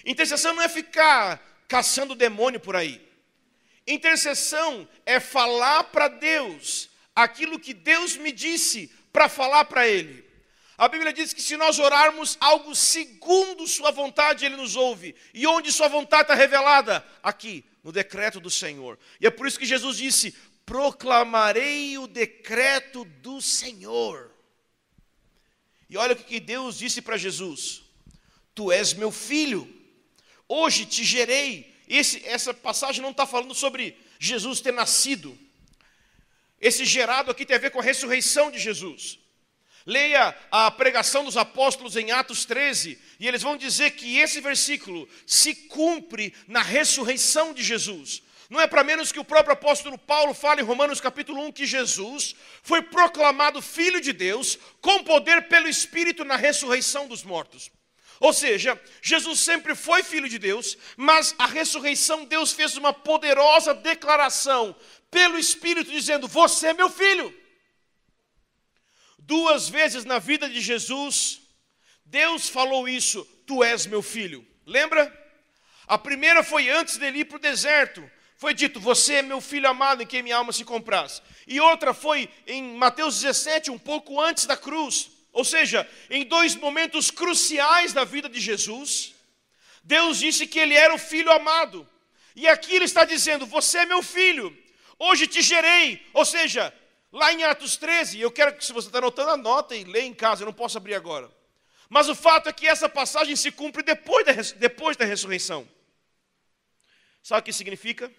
Intercessão não é ficar caçando demônio por aí. Intercessão é falar para Deus aquilo que Deus me disse para falar para Ele. A Bíblia diz que se nós orarmos algo segundo Sua vontade, Ele nos ouve. E onde Sua vontade está revelada? Aqui, no decreto do Senhor. E é por isso que Jesus disse: proclamarei o decreto do Senhor. E olha o que Deus disse para Jesus: Tu és meu filho, hoje te gerei. Esse, essa passagem não está falando sobre Jesus ter nascido. Esse gerado aqui tem a ver com a ressurreição de Jesus. Leia a pregação dos apóstolos em Atos 13, e eles vão dizer que esse versículo se cumpre na ressurreição de Jesus. Não é para menos que o próprio apóstolo Paulo fala em Romanos capítulo 1 que Jesus foi proclamado filho de Deus com poder pelo Espírito na ressurreição dos mortos. Ou seja, Jesus sempre foi filho de Deus, mas a ressurreição Deus fez uma poderosa declaração pelo Espírito dizendo: "Você é meu filho". Duas vezes na vida de Jesus, Deus falou isso: Tu és meu filho. Lembra? A primeira foi antes dele ir para o deserto, foi dito: Você é meu filho amado em quem minha alma se compraz. E outra foi em Mateus 17, um pouco antes da cruz. Ou seja, em dois momentos cruciais da vida de Jesus, Deus disse que ele era o filho amado. E aqui ele está dizendo: Você é meu filho, hoje te gerei. Ou seja, lá em Atos 13, eu quero que, se você está anotando, anota e lê em casa, eu não posso abrir agora. Mas o fato é que essa passagem se cumpre depois da, depois da ressurreição. Sabe o que significa?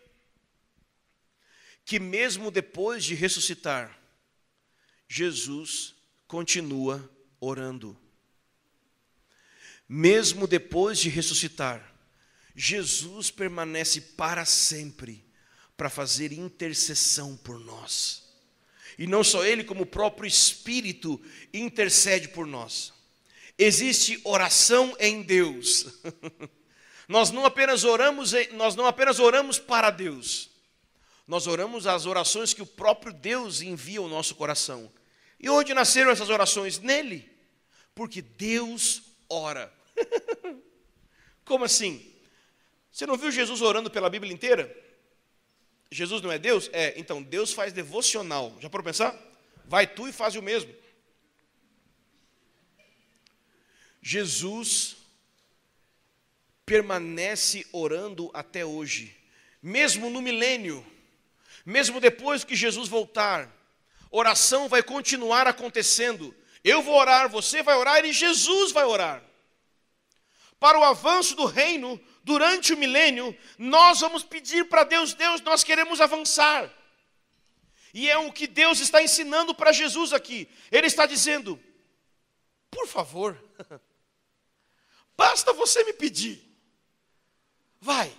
que mesmo depois de ressuscitar, Jesus continua orando. Mesmo depois de ressuscitar, Jesus permanece para sempre para fazer intercessão por nós. E não só Ele, como o próprio Espírito intercede por nós. Existe oração em Deus. nós não apenas oramos, nós não apenas oramos para Deus, nós oramos as orações que o próprio Deus envia ao nosso coração. E onde nasceram essas orações? Nele. Porque Deus ora. Como assim? Você não viu Jesus orando pela Bíblia inteira? Jesus não é Deus? É, então Deus faz devocional. Já para pensar? Vai tu e faz o mesmo. Jesus permanece orando até hoje, mesmo no milênio. Mesmo depois que Jesus voltar, oração vai continuar acontecendo. Eu vou orar, você vai orar e Jesus vai orar. Para o avanço do reino, durante o milênio, nós vamos pedir para Deus: Deus, nós queremos avançar. E é o que Deus está ensinando para Jesus aqui. Ele está dizendo: por favor, basta você me pedir. Vai,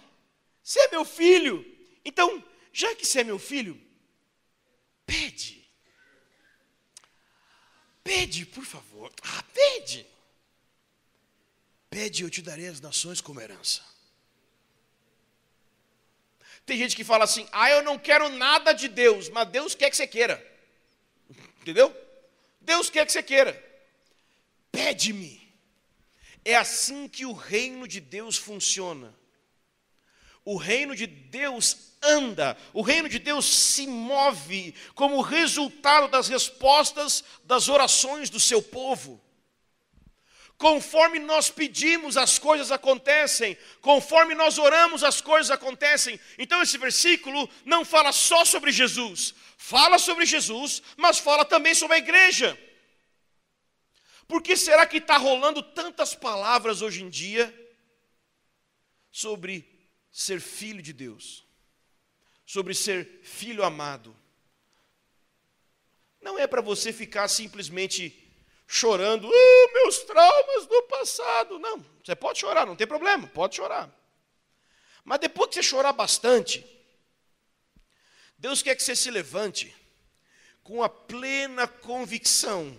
você é meu filho, então já que você é meu filho, pede. Pede, por favor. Ah, pede. Pede, eu te darei as nações como herança. Tem gente que fala assim: ah, eu não quero nada de Deus, mas Deus quer que você queira. Entendeu? Deus quer que você queira. Pede-me. É assim que o reino de Deus funciona. O reino de Deus anda, o reino de Deus se move como resultado das respostas das orações do seu povo. Conforme nós pedimos, as coisas acontecem. Conforme nós oramos, as coisas acontecem. Então, esse versículo não fala só sobre Jesus, fala sobre Jesus, mas fala também sobre a igreja. Por que será que está rolando tantas palavras hoje em dia sobre ser filho de Deus? sobre ser filho amado. Não é para você ficar simplesmente chorando, uh, meus traumas do passado. Não, você pode chorar, não tem problema, pode chorar. Mas depois que você chorar bastante, Deus quer que você se levante com a plena convicção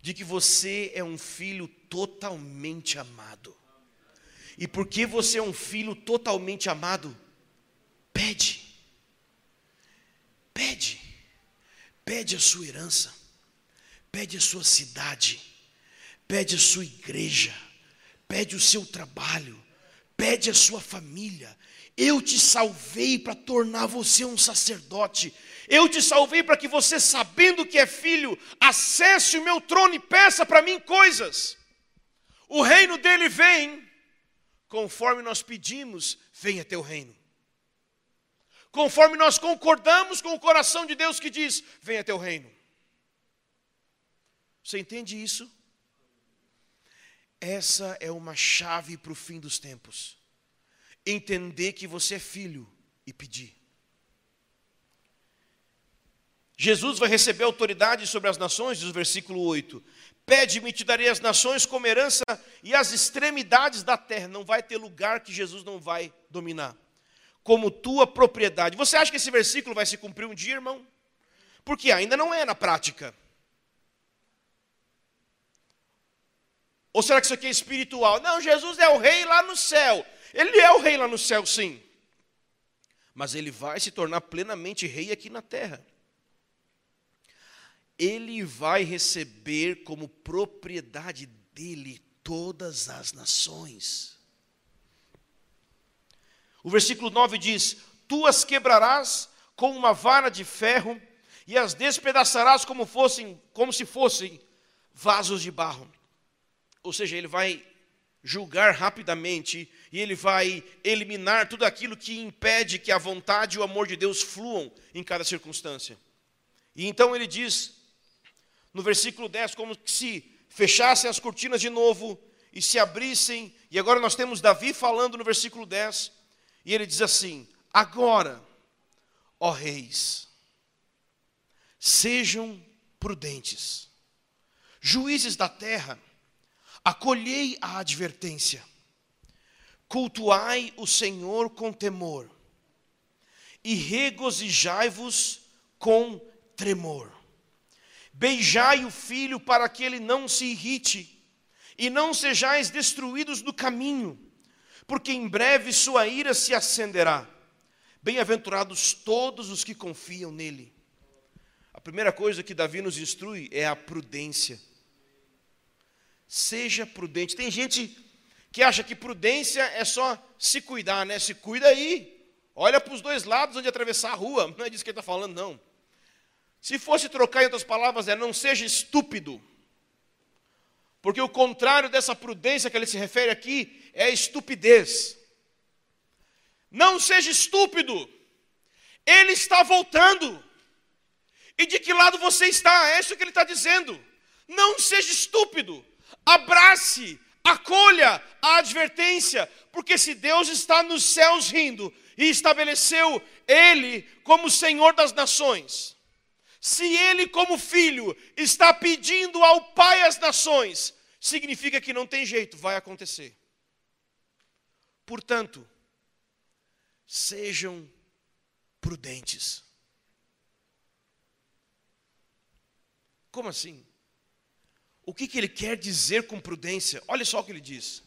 de que você é um filho totalmente amado. E porque você é um filho totalmente amado, pede. Pede. Pede a sua herança. Pede a sua cidade. Pede a sua igreja. Pede o seu trabalho. Pede a sua família. Eu te salvei para tornar você um sacerdote. Eu te salvei para que você, sabendo que é filho, acesse o meu trono e peça para mim coisas. O reino dele vem conforme nós pedimos, venha teu reino. Conforme nós concordamos com o coração de Deus que diz, venha teu reino. Você entende isso? Essa é uma chave para o fim dos tempos. Entender que você é filho e pedir. Jesus vai receber autoridade sobre as nações, diz o versículo 8. Pede-me, te darei as nações como herança e as extremidades da terra. Não vai ter lugar que Jesus não vai dominar. Como tua propriedade. Você acha que esse versículo vai se cumprir um dia, irmão? Porque ainda não é na prática. Ou será que isso aqui é espiritual? Não, Jesus é o rei lá no céu. Ele é o rei lá no céu, sim. Mas ele vai se tornar plenamente rei aqui na terra ele vai receber como propriedade dele todas as nações. O versículo 9 diz: Tu as quebrarás com uma vara de ferro e as despedaçarás como fossem, como se fossem vasos de barro. Ou seja, ele vai julgar rapidamente e ele vai eliminar tudo aquilo que impede que a vontade e o amor de Deus fluam em cada circunstância. E então ele diz no versículo 10, como se fechassem as cortinas de novo e se abrissem. E agora nós temos Davi falando no versículo 10, e ele diz assim: Agora, ó reis, sejam prudentes, juízes da terra, acolhei a advertência, cultuai o Senhor com temor, e regozijai-vos com tremor. Beijai o filho para que ele não se irrite, e não sejais destruídos no caminho, porque em breve sua ira se acenderá. Bem-aventurados todos os que confiam nele. A primeira coisa que Davi nos instrui é a prudência. Seja prudente. Tem gente que acha que prudência é só se cuidar, né? Se cuida aí. Olha para os dois lados onde atravessar a rua. Não é disso que ele está falando, não. Se fosse trocar em outras palavras, é não seja estúpido. Porque o contrário dessa prudência que ele se refere aqui é estupidez. Não seja estúpido. Ele está voltando. E de que lado você está? É isso que ele está dizendo. Não seja estúpido. Abrace, acolha a advertência, porque se Deus está nos céus rindo e estabeleceu Ele como Senhor das nações, se ele, como filho, está pedindo ao Pai as nações, significa que não tem jeito, vai acontecer. Portanto, sejam prudentes. Como assim? O que, que ele quer dizer com prudência? Olha só o que ele diz.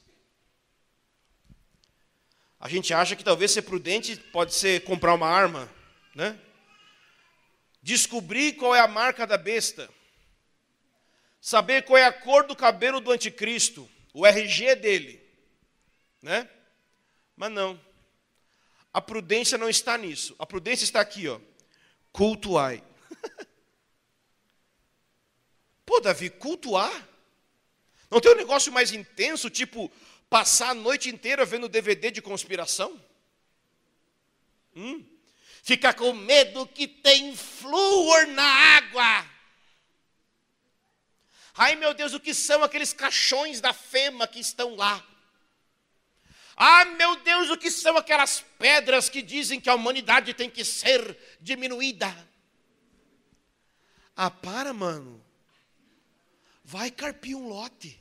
A gente acha que talvez ser prudente pode ser comprar uma arma, né? descobrir qual é a marca da besta, saber qual é a cor do cabelo do anticristo, o RG dele, né? Mas não. A prudência não está nisso. A prudência está aqui, ó. Cultuai. Pô, Davi, cultuar? Não tem um negócio mais intenso, tipo passar a noite inteira vendo DVD de conspiração? Hum? fica com medo que tem flúor na água. Ai meu Deus, o que são aqueles caixões da fema que estão lá? Ah, meu Deus, o que são aquelas pedras que dizem que a humanidade tem que ser diminuída? Ah, para, mano. Vai carpir um lote.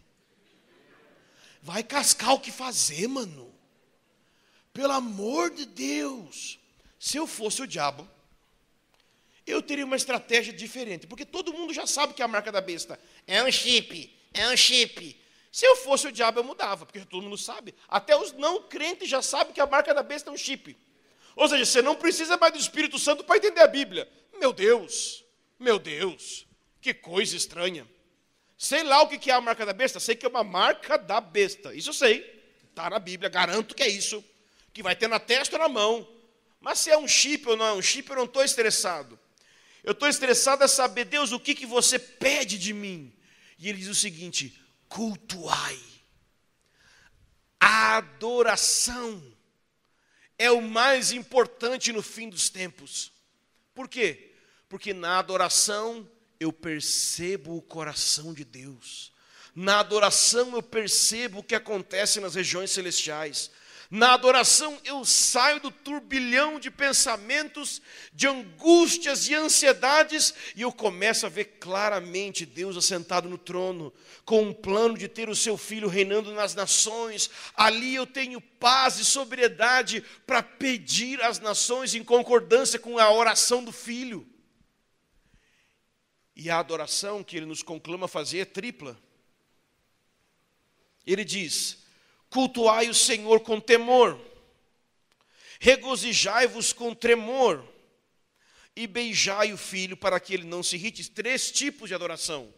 Vai cascar o que fazer, mano. Pelo amor de Deus. Se eu fosse o diabo, eu teria uma estratégia diferente, porque todo mundo já sabe que é a marca da besta é um chip, é um chip. Se eu fosse o diabo, eu mudava, porque todo mundo sabe. Até os não crentes já sabem que a marca da besta é um chip. Ou seja, você não precisa mais do Espírito Santo para entender a Bíblia. Meu Deus, meu Deus, que coisa estranha. Sei lá o que é a marca da besta, sei que é uma marca da besta. Isso eu sei. Está na Bíblia, garanto que é isso. Que vai ter na testa ou na mão. Mas se é um chip ou não é um chip, eu não estou estressado. Eu estou estressado a saber, Deus, o que, que você pede de mim? E ele diz o seguinte: cultuai. A adoração é o mais importante no fim dos tempos. Por quê? Porque na adoração eu percebo o coração de Deus. Na adoração eu percebo o que acontece nas regiões celestiais. Na adoração eu saio do turbilhão de pensamentos, de angústias e ansiedades, e eu começo a ver claramente Deus assentado no trono, com um plano de ter o seu filho reinando nas nações. Ali eu tenho paz e sobriedade para pedir às nações em concordância com a oração do filho. E a adoração que ele nos conclama fazer é tripla. Ele diz: Cultuai o Senhor com temor, regozijai-vos com tremor, e beijai o filho para que ele não se irrite. Três tipos de adoração: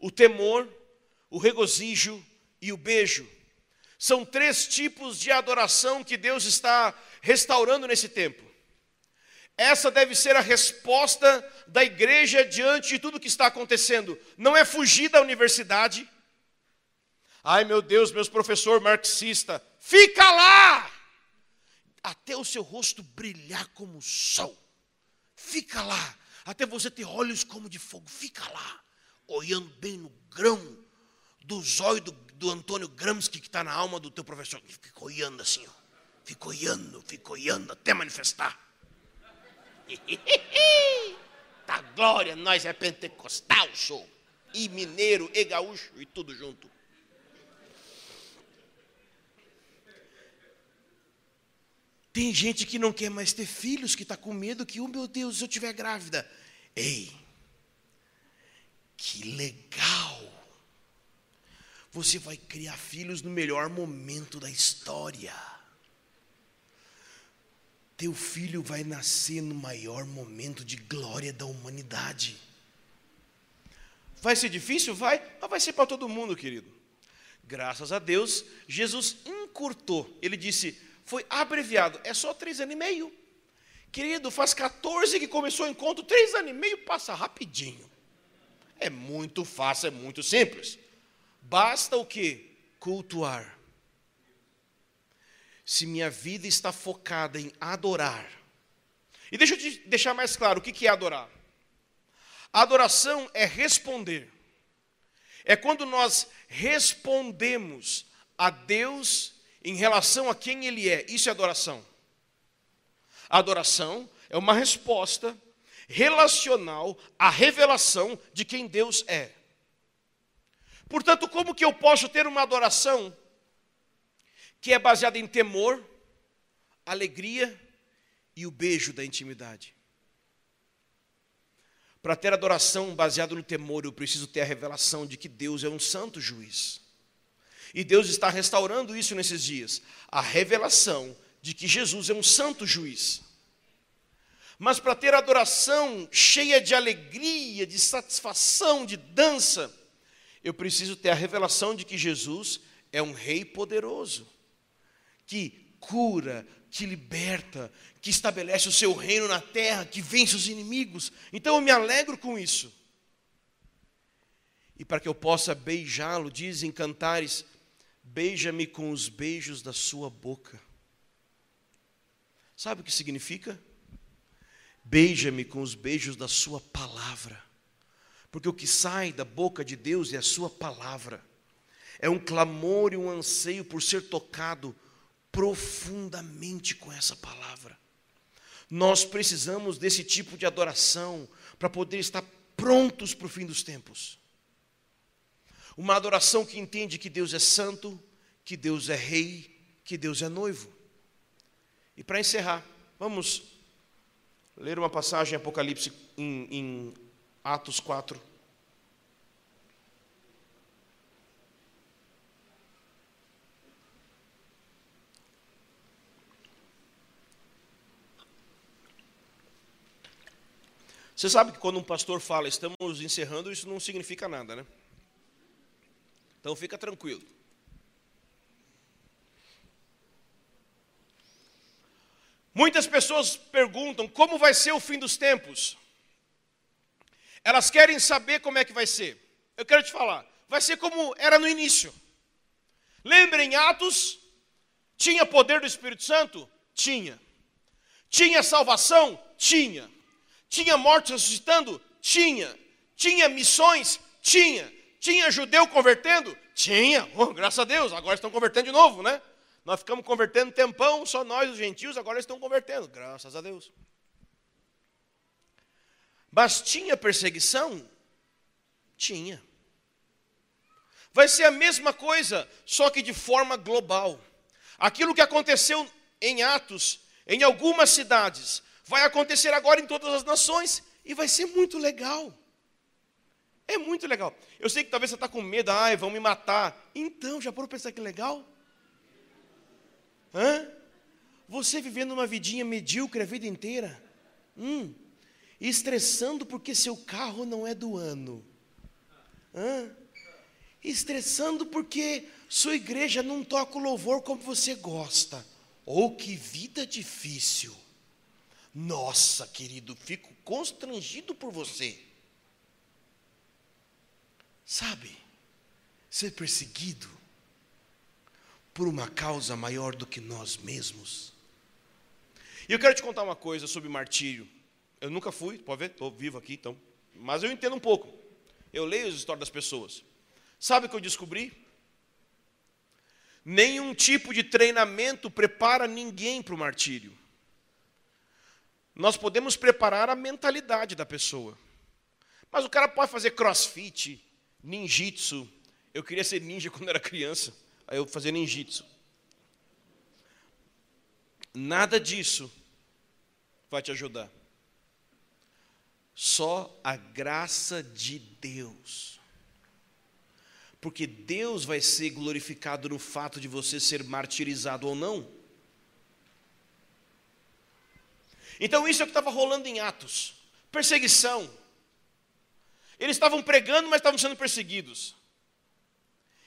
o temor, o regozijo e o beijo. São três tipos de adoração que Deus está restaurando nesse tempo. Essa deve ser a resposta da igreja diante de tudo que está acontecendo. Não é fugir da universidade, Ai meu Deus, meus professor marxista, fica lá! Até o seu rosto brilhar como o sol. Fica lá. Até você ter olhos como de fogo. Fica lá. Olhando bem no grão do zóio do, do Antônio Gramsci que está na alma do teu professor. Fica olhando assim, ó. Fica olhando, fica olhando até manifestar. tá glória, nós é pentecostal, show. E mineiro, e gaúcho, e tudo junto. Tem gente que não quer mais ter filhos, que está com medo que, oh meu Deus, se eu estiver grávida. Ei, que legal! Você vai criar filhos no melhor momento da história. Teu filho vai nascer no maior momento de glória da humanidade. Vai ser difícil? Vai, mas vai ser para todo mundo, querido. Graças a Deus, Jesus encurtou. Ele disse: foi abreviado. É só três anos e meio. Querido, faz 14 que começou o encontro, três anos e meio passa rapidinho. É muito fácil, é muito simples. Basta o que? Cultuar. Se minha vida está focada em adorar. E deixa eu te deixar mais claro o que é adorar. Adoração é responder. É quando nós respondemos a Deus em relação a quem Ele é. Isso é adoração. A adoração é uma resposta relacional à revelação de quem Deus é. Portanto, como que eu posso ter uma adoração que é baseada em temor, alegria e o beijo da intimidade? Para ter adoração baseada no temor, eu preciso ter a revelação de que Deus é um santo juiz. E Deus está restaurando isso nesses dias a revelação de que Jesus é um santo juiz. Mas para ter adoração cheia de alegria, de satisfação, de dança, eu preciso ter a revelação de que Jesus é um rei poderoso, que cura, que liberta, que estabelece o seu reino na terra, que vence os inimigos. Então eu me alegro com isso. E para que eu possa beijá-lo, dizem cantares, Beija-me com os beijos da sua boca. Sabe o que significa? Beija-me com os beijos da sua palavra. Porque o que sai da boca de Deus é a sua palavra. É um clamor e um anseio por ser tocado profundamente com essa palavra. Nós precisamos desse tipo de adoração para poder estar prontos para o fim dos tempos. Uma adoração que entende que Deus é santo, que Deus é rei, que Deus é noivo. E para encerrar, vamos ler uma passagem em Apocalipse em, em Atos 4. Você sabe que quando um pastor fala, estamos encerrando, isso não significa nada, né? Então fica tranquilo. Muitas pessoas perguntam como vai ser o fim dos tempos. Elas querem saber como é que vai ser. Eu quero te falar, vai ser como era no início. Lembrem, Atos tinha poder do Espírito Santo? Tinha. Tinha salvação? Tinha. Tinha morte ressuscitando? Tinha. Tinha missões? Tinha. Tinha judeu convertendo? Tinha. Oh, graças a Deus, agora estão convertendo de novo, né? Nós ficamos convertendo tempão, só nós, os gentios, agora estão convertendo, graças a Deus. Mas tinha perseguição? Tinha. Vai ser a mesma coisa, só que de forma global. Aquilo que aconteceu em Atos, em algumas cidades, vai acontecer agora em todas as nações e vai ser muito legal. É muito legal. Eu sei que talvez você está com medo, ai, vão me matar. Então, já por pensar que legal? Hã? Você vivendo uma vidinha medíocre a vida inteira? Hum, estressando porque seu carro não é do ano. Hã? Estressando porque sua igreja não toca o louvor como você gosta. Oh, que vida difícil. Nossa, querido, fico constrangido por você. Sabe, ser perseguido por uma causa maior do que nós mesmos. E eu quero te contar uma coisa sobre martírio. Eu nunca fui, pode ver, estou vivo aqui, então. Mas eu entendo um pouco. Eu leio as histórias das pessoas. Sabe o que eu descobri? Nenhum tipo de treinamento prepara ninguém para o martírio nós podemos preparar a mentalidade da pessoa. Mas o cara pode fazer crossfit, ninjitsu. Eu queria ser ninja quando era criança, aí eu fazia ninjitsu. Nada disso vai te ajudar. Só a graça de Deus. Porque Deus vai ser glorificado no fato de você ser martirizado ou não. Então isso é o que estava rolando em Atos: perseguição. Eles estavam pregando, mas estavam sendo perseguidos.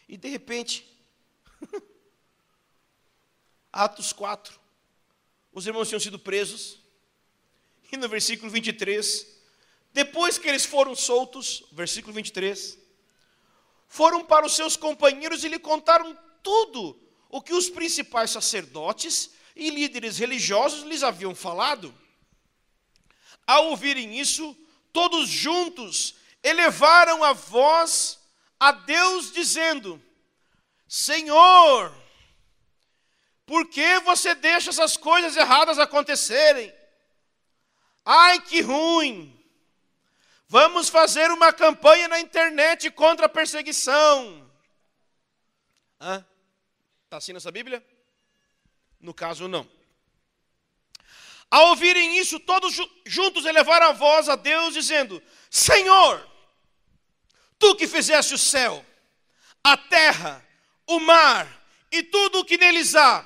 E de repente, Atos 4, os irmãos tinham sido presos, e no versículo 23, depois que eles foram soltos, versículo 23, foram para os seus companheiros e lhe contaram tudo o que os principais sacerdotes e líderes religiosos lhes haviam falado. Ao ouvirem isso, todos juntos elevaram a voz a Deus, dizendo: Senhor, por que você deixa essas coisas erradas acontecerem? Ai, que ruim! Vamos fazer uma campanha na internet contra a perseguição. Está assim nessa Bíblia? No caso, não. Ao ouvirem isso, todos juntos elevaram a voz a Deus, dizendo: Senhor, tu que fizeste o céu, a terra, o mar e tudo o que neles há,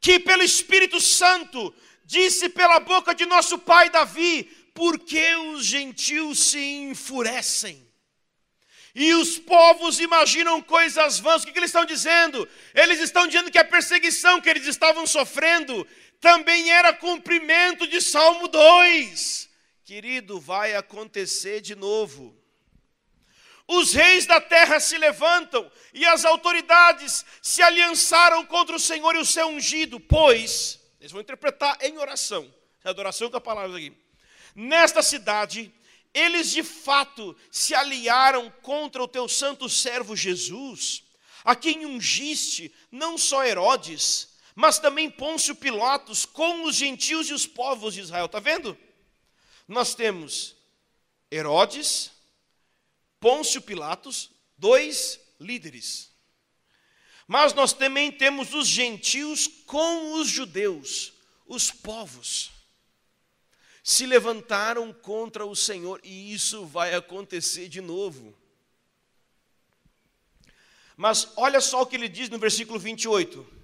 que pelo Espírito Santo disse pela boca de nosso pai Davi: Por que os gentios se enfurecem? E os povos imaginam coisas vãs. O que, que eles estão dizendo? Eles estão dizendo que a perseguição que eles estavam sofrendo também era cumprimento de Salmo 2. Querido, vai acontecer de novo. Os reis da terra se levantam e as autoridades se aliançaram contra o Senhor e o seu ungido, pois, eles vão interpretar em oração, é adoração com a palavra aqui. Nesta cidade, eles de fato se aliaram contra o teu santo servo Jesus, a quem ungiste não só Herodes, mas também Pôncio Pilatos com os gentios e os povos de Israel. Está vendo? Nós temos Herodes, Pôncio Pilatos, dois líderes. Mas nós também temos os gentios com os judeus, os povos. Se levantaram contra o Senhor e isso vai acontecer de novo. Mas olha só o que ele diz no versículo 28.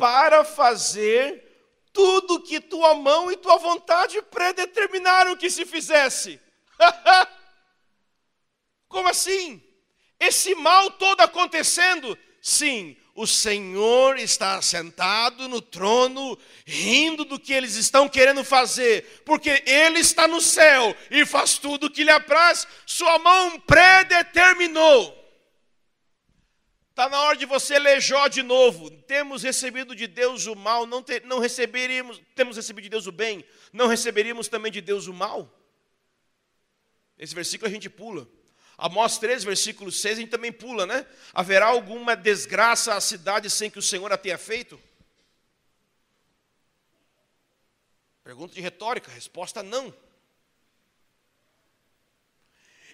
Para fazer tudo que tua mão e tua vontade predeterminaram que se fizesse. Como assim? Esse mal todo acontecendo? Sim, o Senhor está sentado no trono, rindo do que eles estão querendo fazer, porque Ele está no céu e faz tudo o que lhe apraz, Sua mão predeterminou. Está na hora de você ler Jó de novo. Temos recebido de Deus o mal, não, ter, não receberíamos, temos recebido de Deus o bem, não receberíamos também de Deus o mal? Esse versículo a gente pula. Amós 3, versículo 6, a gente também pula, né? Haverá alguma desgraça à cidade sem que o Senhor a tenha feito? Pergunta de retórica, resposta não.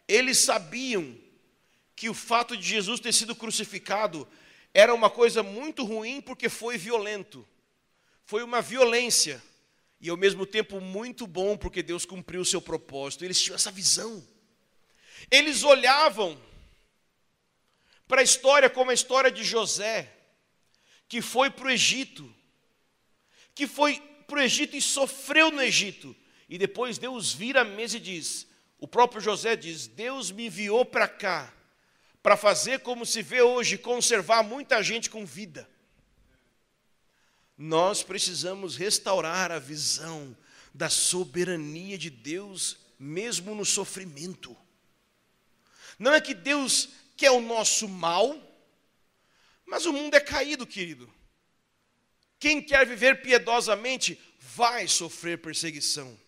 Eles sabiam que o fato de Jesus ter sido crucificado era uma coisa muito ruim porque foi violento. Foi uma violência. E ao mesmo tempo muito bom porque Deus cumpriu o seu propósito. Eles tinham essa visão. Eles olhavam para a história como a história de José, que foi para o Egito, que foi para o Egito e sofreu no Egito. E depois Deus vira a mesa e diz: o próprio José diz: Deus me enviou para cá para fazer como se vê hoje, conservar muita gente com vida. Nós precisamos restaurar a visão da soberania de Deus, mesmo no sofrimento. Não é que Deus quer o nosso mal, mas o mundo é caído, querido. Quem quer viver piedosamente vai sofrer perseguição.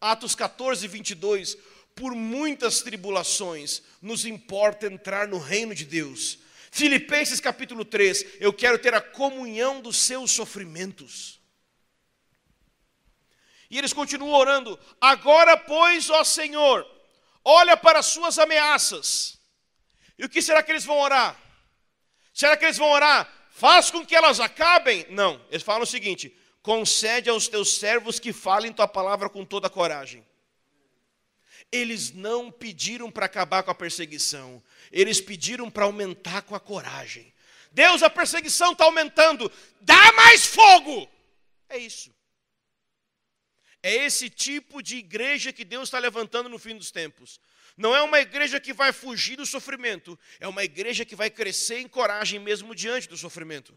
Atos 14, 22 por muitas tribulações, nos importa entrar no reino de Deus. Filipenses capítulo 3, eu quero ter a comunhão dos seus sofrimentos. E eles continuam orando: agora, pois, ó Senhor, olha para as suas ameaças. E o que será que eles vão orar? Será que eles vão orar? Faz com que elas acabem? Não, eles falam o seguinte: concede aos teus servos que falem tua palavra com toda coragem. Eles não pediram para acabar com a perseguição, eles pediram para aumentar com a coragem. Deus, a perseguição está aumentando, dá mais fogo! É isso. É esse tipo de igreja que Deus está levantando no fim dos tempos. Não é uma igreja que vai fugir do sofrimento, é uma igreja que vai crescer em coragem mesmo diante do sofrimento.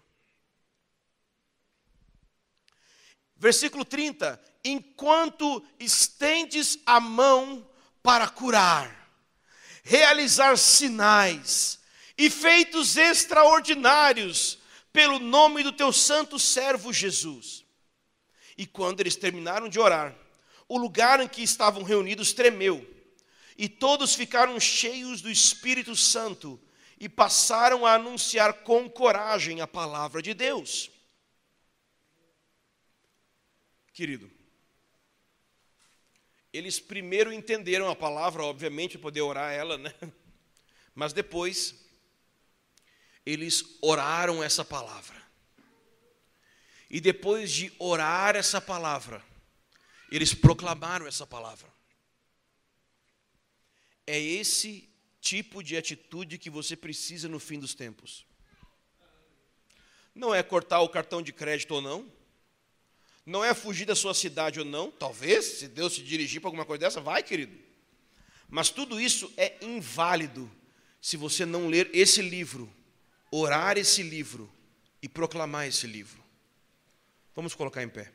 Versículo 30: Enquanto estendes a mão para curar, realizar sinais e feitos extraordinários pelo nome do teu santo servo Jesus. E quando eles terminaram de orar, o lugar em que estavam reunidos tremeu, e todos ficaram cheios do Espírito Santo e passaram a anunciar com coragem a palavra de Deus. Querido, eles primeiro entenderam a palavra, obviamente, poder orar ela, né? Mas depois, eles oraram essa palavra. E depois de orar essa palavra, eles proclamaram essa palavra. É esse tipo de atitude que você precisa no fim dos tempos. Não é cortar o cartão de crédito ou não, não é fugir da sua cidade ou não, talvez, se Deus te dirigir para alguma coisa dessa, vai, querido. Mas tudo isso é inválido se você não ler esse livro, orar esse livro e proclamar esse livro. Vamos colocar em pé.